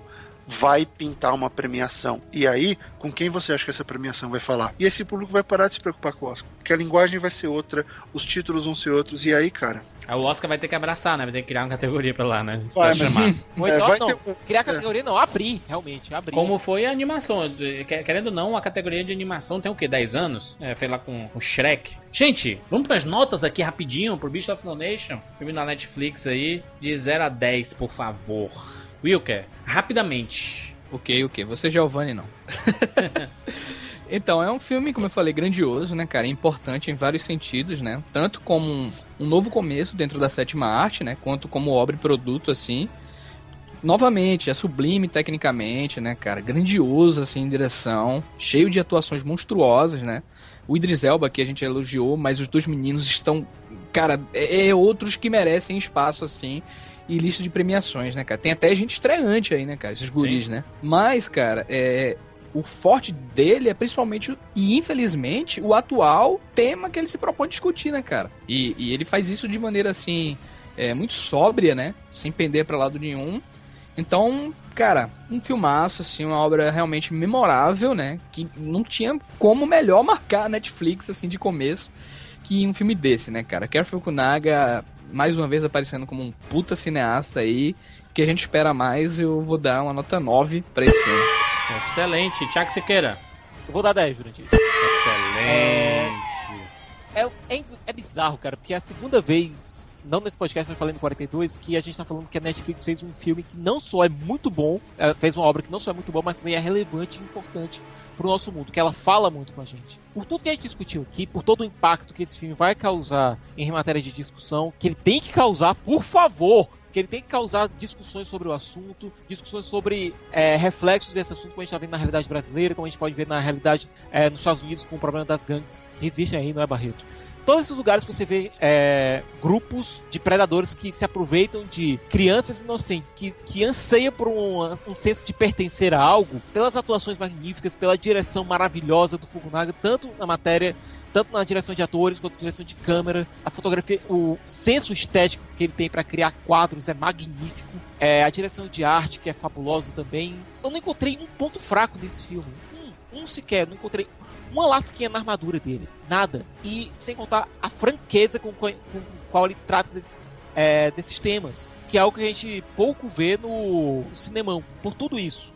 [SPEAKER 7] vai pintar uma premiação. E aí, com quem você acha que essa premiação vai falar? E esse público vai parar de se preocupar com o Oscar. Porque a linguagem vai ser outra, os títulos vão ser outros, e aí, cara.
[SPEAKER 4] Aí o Oscar vai ter que abraçar, né? Vai ter que criar uma categoria pra lá, né?
[SPEAKER 7] Vai,
[SPEAKER 4] Pra
[SPEAKER 7] mas-
[SPEAKER 4] chamar.
[SPEAKER 5] Ou
[SPEAKER 7] É,
[SPEAKER 5] então,
[SPEAKER 7] vai
[SPEAKER 5] não,
[SPEAKER 7] ter
[SPEAKER 5] criar categoria não, abrir, realmente, abrir.
[SPEAKER 4] Como foi a animação. Quer- Querendo ou não, a categoria de animação tem o quê? 10 anos? É, foi lá com, com Shrek. Gente, vamos pras notas aqui rapidinho pro Beast of No Nation. Filme na Netflix aí. De 0 a 10, por favor. Wilker, rapidamente.
[SPEAKER 6] Ok, ok. Você, é Giovanni, não. então, é um filme, como eu falei, grandioso, né, cara? Importante em vários sentidos, né? Tanto como um, um novo começo dentro da sétima arte, né? Quanto como obra e produto, assim. novamente, é sublime tecnicamente, né, cara? Grandioso, assim, em direção. Cheio de atuações monstruosas, né? O Idris Elba, que a gente elogiou, mas os dois meninos estão... Cara, é, é outros que merecem espaço, assim e lista de premiações, né, cara? Tem até gente estreante aí, né, cara? Esses guris, Sim. né? Mas, cara, é, o forte dele é principalmente, e infelizmente, o atual tema que ele se propõe discutir, né, cara? E, e ele faz isso de maneira, assim, é, muito sóbria, né? Sem pender para lado nenhum. Então, cara, um filmaço, assim, uma obra realmente memorável, né? Que não tinha como melhor marcar a Netflix, assim, de começo, que um filme desse, né, cara? Kerry Fukunaga mais uma vez aparecendo como um puta cineasta aí, que a gente espera mais, eu vou dar uma nota 9 para esse filme.
[SPEAKER 4] Excelente. Tiago Siqueira.
[SPEAKER 5] Eu vou dar 10, durante
[SPEAKER 4] Excelente.
[SPEAKER 5] É, é, é bizarro, cara, porque é a segunda vez não nesse podcast, mas falando em 42, que a gente tá falando que a Netflix fez um filme que não só é muito bom, é, fez uma obra que não só é muito boa, mas também é relevante e importante pro nosso mundo, que ela fala muito com a gente. Por tudo que a gente discutiu aqui, por todo o impacto que esse filme vai causar em matéria de discussão, que ele tem que causar, por favor, que ele tem que causar discussões sobre o assunto, discussões sobre é, reflexos desse assunto como a gente está vendo na realidade brasileira, como a gente pode ver na realidade é, nos Estados Unidos com o problema das gangues que existem aí, não é, Barreto? Todos esses lugares você vê é, grupos de predadores que se aproveitam de crianças inocentes, que, que anseiam por um, um senso de pertencer a algo, pelas atuações magníficas, pela direção maravilhosa do Fukunaga, tanto na matéria tanto na direção de atores quanto na direção de câmera. A fotografia, o senso estético que ele tem para criar quadros é magnífico. É, a direção de arte, que é fabulosa também. Eu não encontrei um ponto fraco nesse filme. Um, sequer. Não encontrei uma lasquinha na armadura dele. Nada. E sem contar a franqueza com, com qual ele trata desses, é, desses temas. Que é algo que a gente pouco vê no cinemão. Por tudo isso.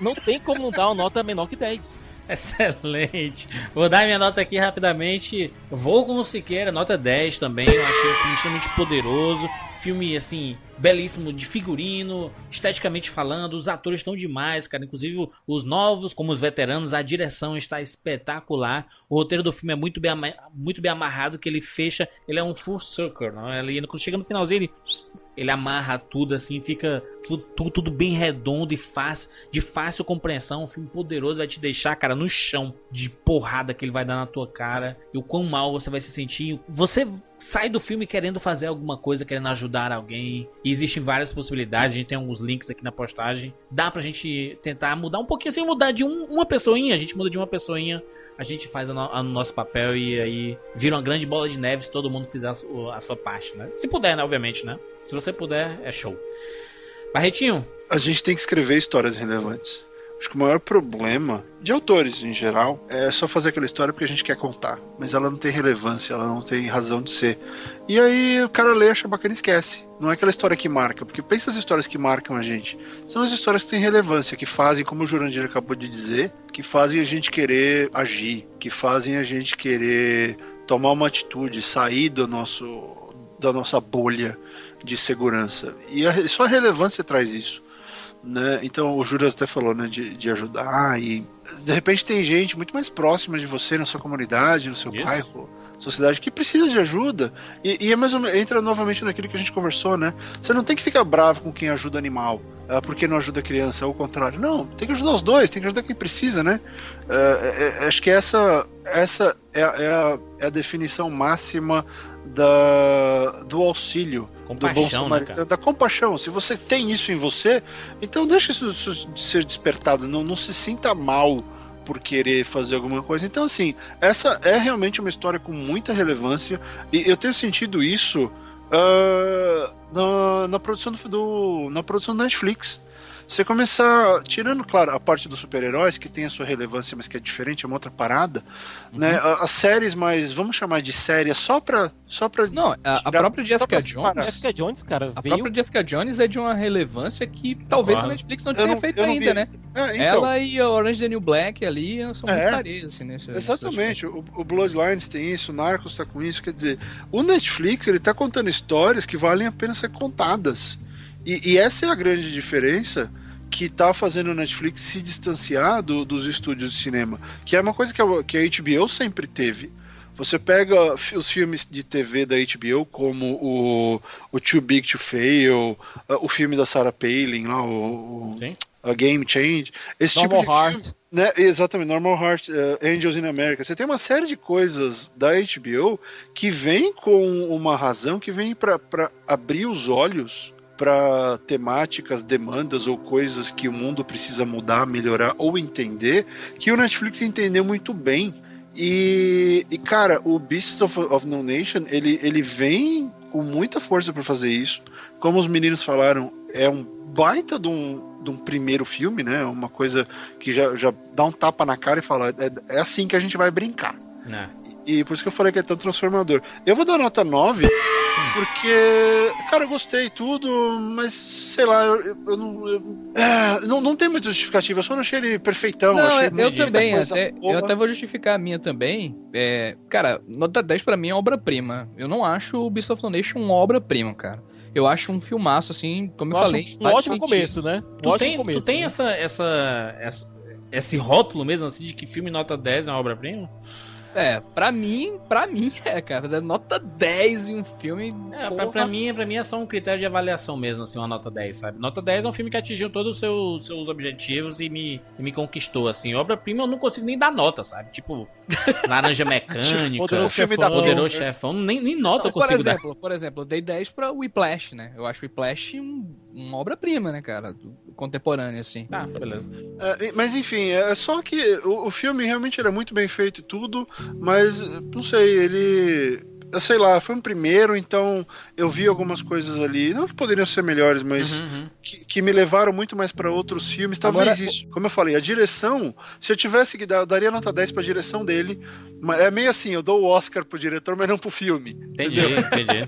[SPEAKER 5] Não tem como não dar uma nota menor que 10.
[SPEAKER 4] Excelente. Vou dar minha nota aqui rapidamente. Vou com o Siqueira, nota 10 também. Eu achei o filme extremamente poderoso. Filme, assim, belíssimo de figurino, esteticamente falando. Os atores estão demais, cara. Inclusive os novos, como os veteranos. A direção está espetacular. O roteiro do filme é muito bem, muito bem amarrado, que ele fecha. Ele é um full circle, não? Ele, quando chega no finalzinho, ele ele amarra tudo assim, fica tudo, tudo, tudo, bem redondo e fácil, de fácil compreensão. Um filme poderoso vai te deixar, cara, no chão de porrada que ele vai dar na tua cara e o quão mal você vai se sentir. Você sai do filme querendo fazer alguma coisa, querendo ajudar alguém. E existem várias possibilidades. A gente tem alguns links aqui na postagem. Dá pra gente tentar mudar um pouquinho assim, mudar de um, uma pessoinha. A gente muda de uma pessoinha, a gente faz o no, nosso papel e aí vira uma grande bola de neve se todo mundo fizer a, a sua parte, né? Se puder, né? Obviamente, né? Se você puder, é show. Barretinho?
[SPEAKER 7] A gente tem que escrever histórias relevantes. Acho que o maior problema de autores em geral é só fazer aquela história porque a gente quer contar, mas ela não tem relevância, ela não tem razão de ser. E aí o cara lê, acha bacana e esquece. Não é aquela história que marca, porque pensa as histórias que marcam a gente. São as histórias que têm relevância, que fazem, como o Jurandir acabou de dizer, que fazem a gente querer agir, que fazem a gente querer tomar uma atitude, sair do nosso da nossa bolha de segurança. E a, só a relevância traz isso. Né? Então o Juras até falou né, de, de ajudar e de repente tem gente muito mais próxima de você na sua comunidade, no seu isso. bairro, sociedade que precisa de ajuda e, e é mais ou menos, entra novamente naquilo que a gente conversou, né? Você não tem que ficar bravo com quem ajuda animal uh, porque não ajuda a criança, ou o contrário. Não, tem que ajudar os dois, tem que ajudar quem precisa, né? Uh, é, é, acho que essa, essa é, é, a, é a definição máxima da, do auxílio.
[SPEAKER 4] Compaixão,
[SPEAKER 7] do bom
[SPEAKER 4] né,
[SPEAKER 7] da compaixão. Se você tem isso em você, então deixa isso, isso ser despertado. Não, não se sinta mal por querer fazer alguma coisa. Então, assim, essa é realmente uma história com muita relevância. E eu tenho sentido isso uh, na, na, produção do, do, na produção do Netflix. Você começar, tirando, claro, a parte dos super-heróis, que tem a sua relevância, mas que é diferente, é uma outra parada, uhum. né? As séries mais, vamos chamar de séries, só pra. Só pra
[SPEAKER 6] Não, a, a própria Jessica Jones.
[SPEAKER 5] Jessica Jones, cara,
[SPEAKER 6] a veio... própria Jessica Jones é de uma relevância que talvez a Netflix não tenha não, feito ainda, né? É, então... Ela e a Orange the New Black ali são muito é, parecidas, assim, nesse,
[SPEAKER 7] Exatamente. O, o Bloodlines tem isso, o Narcos tá com isso, quer dizer, o Netflix, ele tá contando histórias que valem a pena ser contadas. E, e, essa é a grande diferença que está fazendo o Netflix se distanciar do, dos estúdios de cinema, que é uma coisa que a, que a HBO sempre teve. Você pega os filmes de TV da HBO, como o, o Too Big to Fail, o filme da Sarah Palin, lá, o, o
[SPEAKER 4] Sim.
[SPEAKER 7] a Game Change, esse
[SPEAKER 5] Normal
[SPEAKER 7] tipo de
[SPEAKER 5] Heart.
[SPEAKER 7] filme, né? Exatamente, Normal Heart, uh, Angels in America. Você tem uma série de coisas da HBO que vem com uma razão, que vem para abrir os olhos para temáticas, demandas ou coisas que o mundo precisa mudar, melhorar ou entender, que o Netflix entendeu muito bem. E, e cara, o Beasts of, of No Nation, ele, ele vem com muita força para fazer isso. Como os meninos falaram, é um baita de um, de um primeiro filme, né? Uma coisa que já, já dá um tapa na cara e fala: é, é assim que a gente vai brincar.
[SPEAKER 4] Né?
[SPEAKER 7] E por isso que eu falei que é tão transformador. Eu vou dar nota 9, porque, cara, eu gostei tudo, mas sei lá, eu, eu- eu não, eu- é, não. Não tem muita justificativa, eu só não achei ele perfeitão.
[SPEAKER 6] Não,
[SPEAKER 7] achei
[SPEAKER 6] eu, eu também, até,
[SPEAKER 7] boa.
[SPEAKER 6] eu até vou justificar a minha também. É, cara, nota 10 pra mim é obra-prima. Eu não acho o Beast of No Nation uma obra-prima, cara. Eu acho um filmaço, assim, como eu falei.
[SPEAKER 5] um ótimo começo, né? Um
[SPEAKER 4] Tu
[SPEAKER 5] ótimo
[SPEAKER 4] tem,
[SPEAKER 5] começo.
[SPEAKER 4] tu tem
[SPEAKER 5] né?
[SPEAKER 4] essa, essa, essa- esse rótulo mesmo, assim, de que filme nota 10 é uma obra-prima?
[SPEAKER 6] É, pra mim, pra mim é, cara. Nota 10 em um filme.
[SPEAKER 4] É, pra, pra mim, pra mim é só um critério de avaliação mesmo, assim, uma nota 10, sabe? Nota 10 é um filme que atingiu todos os seus, seus objetivos e me, e me conquistou, assim. Obra-prima eu não consigo nem dar nota, sabe? Tipo, Laranja Mecânica,
[SPEAKER 5] Poderoso
[SPEAKER 7] filme da
[SPEAKER 5] Chefão.
[SPEAKER 4] Poderoso Chefão, nem, nem nota eu
[SPEAKER 6] Não, por
[SPEAKER 4] consigo dar.
[SPEAKER 6] exemplo, por exemplo, eu dei 10 pra Whiplash, né? Eu acho Whiplash um, uma obra-prima, né, cara? Contemporânea, assim.
[SPEAKER 4] Tá, beleza.
[SPEAKER 7] É, mas enfim, é só que o, o filme realmente era muito bem feito e tudo, mas não sei, ele. Eu Sei lá, foi um primeiro, então eu vi algumas coisas ali, não que poderiam ser melhores, mas
[SPEAKER 4] Uhum, uhum.
[SPEAKER 7] que, que me levaram muito mais pra outros filmes. Talvez
[SPEAKER 6] Agora,
[SPEAKER 7] isso, como eu falei, a direção, se eu tivesse que dar, eu daria nota 10 pra direção dele, mas é meio assim, eu dou o Oscar pro diretor, mas não pro filme.
[SPEAKER 4] Entendi, entendi.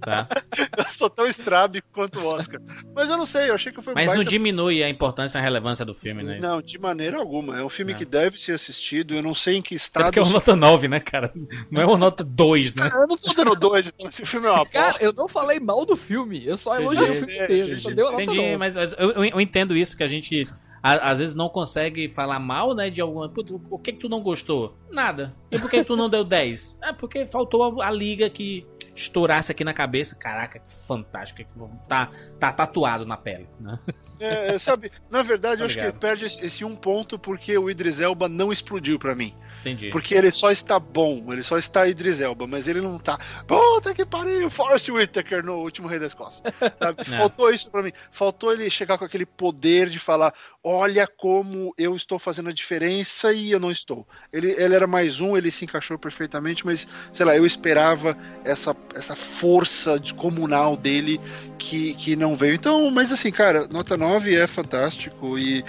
[SPEAKER 4] Tá.
[SPEAKER 7] Eu sou tão estrábico quanto o Oscar. Mas eu não sei, eu achei que foi
[SPEAKER 4] Mas não
[SPEAKER 7] baita
[SPEAKER 4] diminui a importância e a relevância do filme, né?
[SPEAKER 7] Não, de maneira alguma. É um filme
[SPEAKER 4] Não.
[SPEAKER 7] que deve ser assistido. Eu não sei em que
[SPEAKER 4] É
[SPEAKER 7] estado.
[SPEAKER 4] porque é uma nota 9, né, cara? Não é uma nota 2, né?
[SPEAKER 7] Eu não tô dando dois, então esse filme é uma
[SPEAKER 6] Cara, eu não falei mal do filme. Eu só
[SPEAKER 4] Entendi,
[SPEAKER 6] elogiei o filme inteiro. Eu só dei uma nota
[SPEAKER 4] Entendi,
[SPEAKER 6] 9.
[SPEAKER 4] mas, mas eu, eu- eu entendo isso, que a gente a- às vezes não consegue falar mal, né, de alguma... Putz, o que que tu não gostou? Nada. E por que tu não deu 10? É porque faltou a, a liga que estourasse aqui na cabeça. Caraca, que fantástico. que Tá, tá tatuado na pele, né?
[SPEAKER 7] É, é, sabe, na verdade, eu acho que perde esse- esse um ponto porque o Idris Elba não explodiu pra mim.
[SPEAKER 4] Entendi.
[SPEAKER 7] Porque ele só está bom, ele só está Idris Elba, mas ele não tá. Puta que pariu, Forrest Whitaker no último Rei da Escócia.
[SPEAKER 4] É.
[SPEAKER 7] Faltou isso pra mim. Faltou ele chegar com aquele poder de falar: olha como eu estou fazendo a diferença e eu não estou. Ele, ele era mais um, ele se encaixou perfeitamente, mas sei lá, eu esperava essa, essa força descomunal dele que, que não veio. Então, mas assim, cara, nota 9 é fantástico e,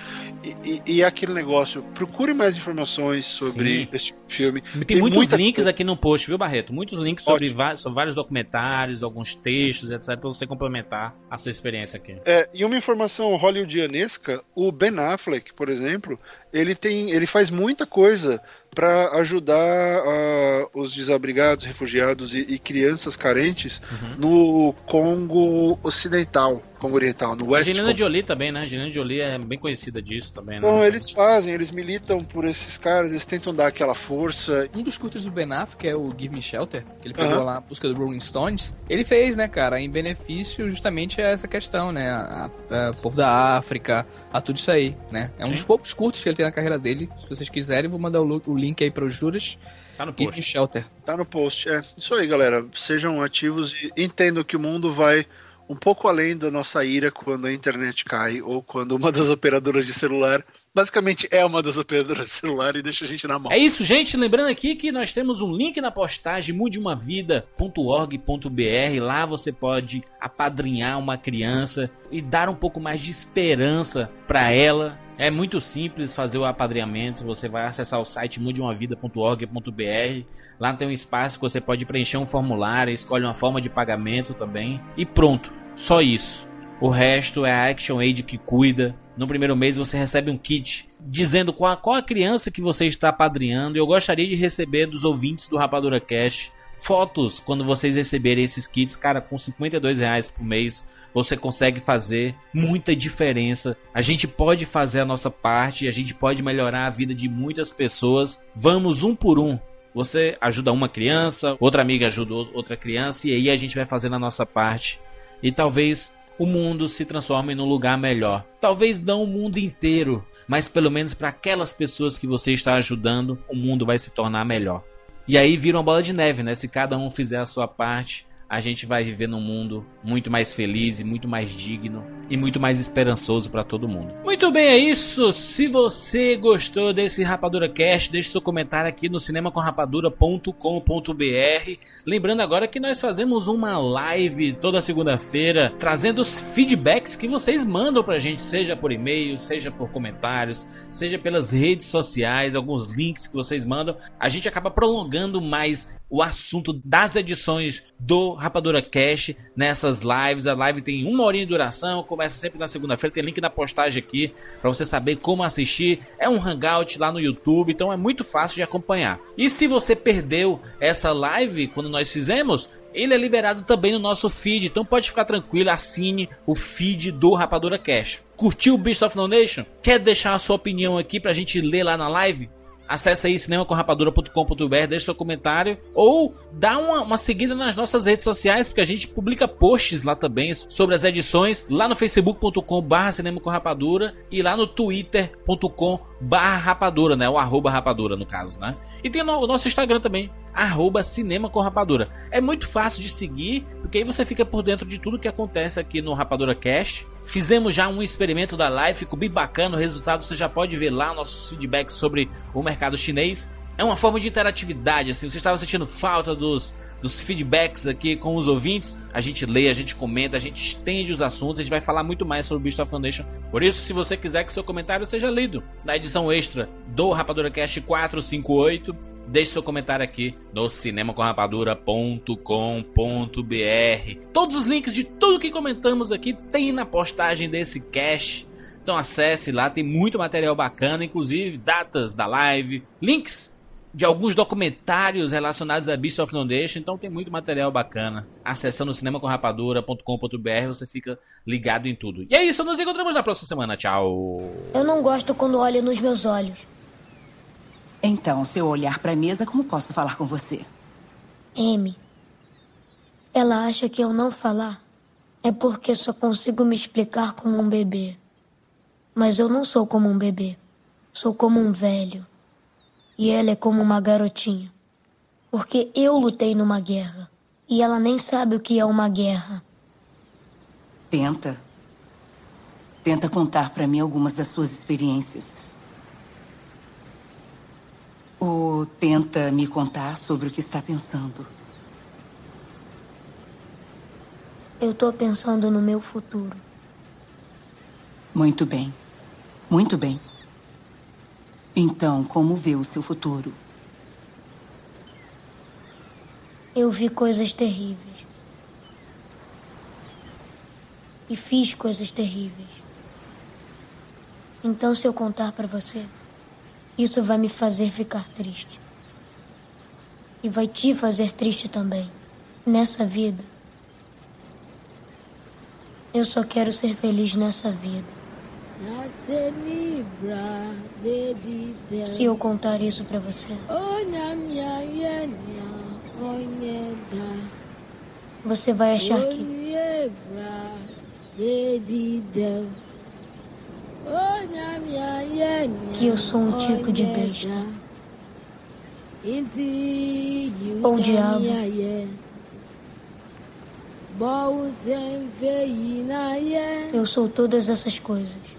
[SPEAKER 7] e, e é aquele negócio. Procure mais informações sobre
[SPEAKER 4] Sim.
[SPEAKER 7] Este filme.
[SPEAKER 4] Tem,
[SPEAKER 7] Tem
[SPEAKER 4] muitos
[SPEAKER 7] muita
[SPEAKER 4] links aqui no post, viu, Barreto? Muitos links sobre, sobre vários documentários, alguns textos, etc, pra você complementar a sua experiência aqui.
[SPEAKER 7] É, e uma informação hollywoodianesca, o Ben Affleck, por exemplo, ele tem, ele faz muita coisa para ajudar ah, os desabrigados, refugiados e, e crianças carentes
[SPEAKER 4] Uhum.
[SPEAKER 7] no Congo Ocidental, Congo Oriental, no West
[SPEAKER 4] Angelina
[SPEAKER 7] Congo.
[SPEAKER 4] Jolie também, né? Angelina Jolie é bem conhecida disso também, né?
[SPEAKER 7] Então eles fazem, eles militam por esses caras, eles tentam dar aquela força.
[SPEAKER 6] Um dos curtos do Ben Affleck, que é o Give Me Shelter, que ele pegou lá a busca do Rolling Stones, ele fez, né, cara, em benefício justamente a essa questão, né, a, a- a povo da África, a tudo isso aí, né. É um
[SPEAKER 4] Sim.
[SPEAKER 6] dos poucos curtos que ele tem na carreira dele. Se vocês quiserem, vou mandar o, o link aí para os juras.
[SPEAKER 4] Tá no
[SPEAKER 6] Give Me
[SPEAKER 4] post.
[SPEAKER 6] Shelter.
[SPEAKER 7] Tá no post. É, isso aí, galera. Sejam ativos e entendam que o mundo vai um pouco além da nossa ira quando a internet cai ou quando uma das operadoras de celular, basicamente é uma das operadoras de celular e deixa a gente na mão.
[SPEAKER 4] É isso, gente. Lembrando aqui que nós temos um link na postagem mudeumavida.org.br. Lá você pode apadrinhar uma criança e dar um pouco mais de esperança para ela. É muito simples fazer o apadrinhamento. Você vai acessar o site mudeumavida.org.br. Lá tem um espaço que você pode preencher um formulário, escolhe uma forma de pagamento também e pronto. Só isso. O resto é a Action Aid que cuida. No primeiro mês você recebe um kit dizendo qual, qual a criança que você está apadrinhando. E eu gostaria de receber dos ouvintes do Rapadura Cash fotos quando vocês receberem esses kits. Cara, com 52 reais por mês você consegue fazer muita diferença. A gente pode fazer a nossa parte, a gente pode melhorar a vida de muitas pessoas. Vamos um por um Você ajuda uma criança, outra amiga ajuda outra criança, e aí a gente vai fazendo a nossa parte. E talvez o mundo se transforme num lugar melhor. Talvez não o mundo inteiro, mas pelo menos para aquelas pessoas que você está ajudando, o mundo vai se tornar melhor. E aí vira uma bola de neve, né? Se cada um fizer a sua parte, a gente vai viver num mundo muito mais feliz e muito mais digno e muito mais esperançoso para todo mundo. Muito bem, é isso. Se você gostou desse Rapadura Cast, deixe seu comentário aqui no cinemacomrapadura.com.br. Lembrando agora que nós fazemos uma live toda segunda-feira, trazendo os feedbacks que vocês mandam pra gente, seja por e-mail, seja por comentários, seja pelas redes sociais, alguns links que vocês mandam. A gente acaba prolongando mais o assunto das edições do Rapadura Cash nessas lives. A live tem uma horinha de duração, começa sempre na segunda-feira, tem link na postagem aqui para você saber como assistir. É um hangout lá no YouTube, então é muito fácil de acompanhar. E se você perdeu essa live quando nós fizemos, ele é liberado também no nosso feed, então pode ficar tranquilo, assine o feed do Rapadura Cash. Curtiu o Beast of No Nation? Quer deixar a sua opinião aqui pra gente ler lá na live? Acesse aí cinemacomrapadura.com.br, deixe seu comentário ou dá uma, uma seguida nas nossas redes sociais, porque a gente publica posts lá também sobre as edições, lá no facebook.com barra cinema com rapadura e lá no twitter.com barra rapadura, né? O arroba rapadura no caso, né? E tem o nosso Instagram também, arroba cinema com rapadura. É muito fácil de seguir, porque aí você fica por dentro de tudo que acontece aqui no Rapadura Cast. Fizemos já um experimento da live, ficou bem bacana, o resultado você já pode ver lá nossos feedbacks sobre o mercado chinês. É uma forma de interatividade, assim, você estava sentindo falta dos, dos feedbacks aqui com os ouvintes, a gente lê, a gente comenta, a gente estende os assuntos, a gente vai falar muito mais sobre o Beast of Foundation. Por isso, se você quiser que seu comentário seja lido na edição extra do Rapadura Cast 458, Deixe seu comentário aqui no cinemacomrapadura.com.br. Todos os links de tudo que comentamos aqui tem na postagem desse cast. Então acesse lá, tem muito material bacana, inclusive datas da live, links de alguns documentários relacionados a Beast of No Nation, então tem muito material bacana. Acessando cinemacomrapadura.com.br você fica ligado em tudo. E é isso, nos encontramos na próxima semana. Tchau!
[SPEAKER 11] Eu não gosto quando olha nos meus olhos.
[SPEAKER 12] Então, se eu olhar pra mesa, como posso falar com você?
[SPEAKER 11] M. Ela acha que eu não falar é porque só consigo me explicar como um bebê. Mas eu não sou como um bebê. Sou como um velho. E ela é como uma garotinha. Porque eu lutei numa guerra. E ela nem sabe o que é uma guerra.
[SPEAKER 12] Tenta. Tenta contar pra mim algumas das suas experiências. Ou tenta me contar sobre o que está pensando.
[SPEAKER 11] Eu tô pensando no meu futuro.
[SPEAKER 12] Muito bem. Muito bem. Então, como vê o seu futuro?
[SPEAKER 11] Eu vi coisas terríveis. E fiz coisas terríveis. Então, se eu contar pra você, isso vai me fazer ficar triste. E vai te fazer triste também. Nessa vida. Eu só quero ser feliz nessa vida. Se eu contar isso pra você, você vai achar que que eu sou um tipo de besta. Ou diabo. Eu sou todas essas coisas.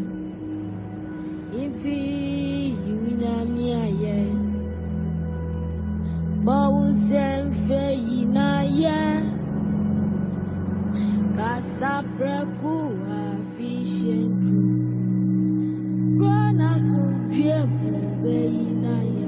[SPEAKER 11] nti yiwunyame ayɛ bɔwo sɛ mfɛ yina yɛ kasaprɛku afihyɛ du kuro na so mpie
[SPEAKER 3] mu bɛyina yɛ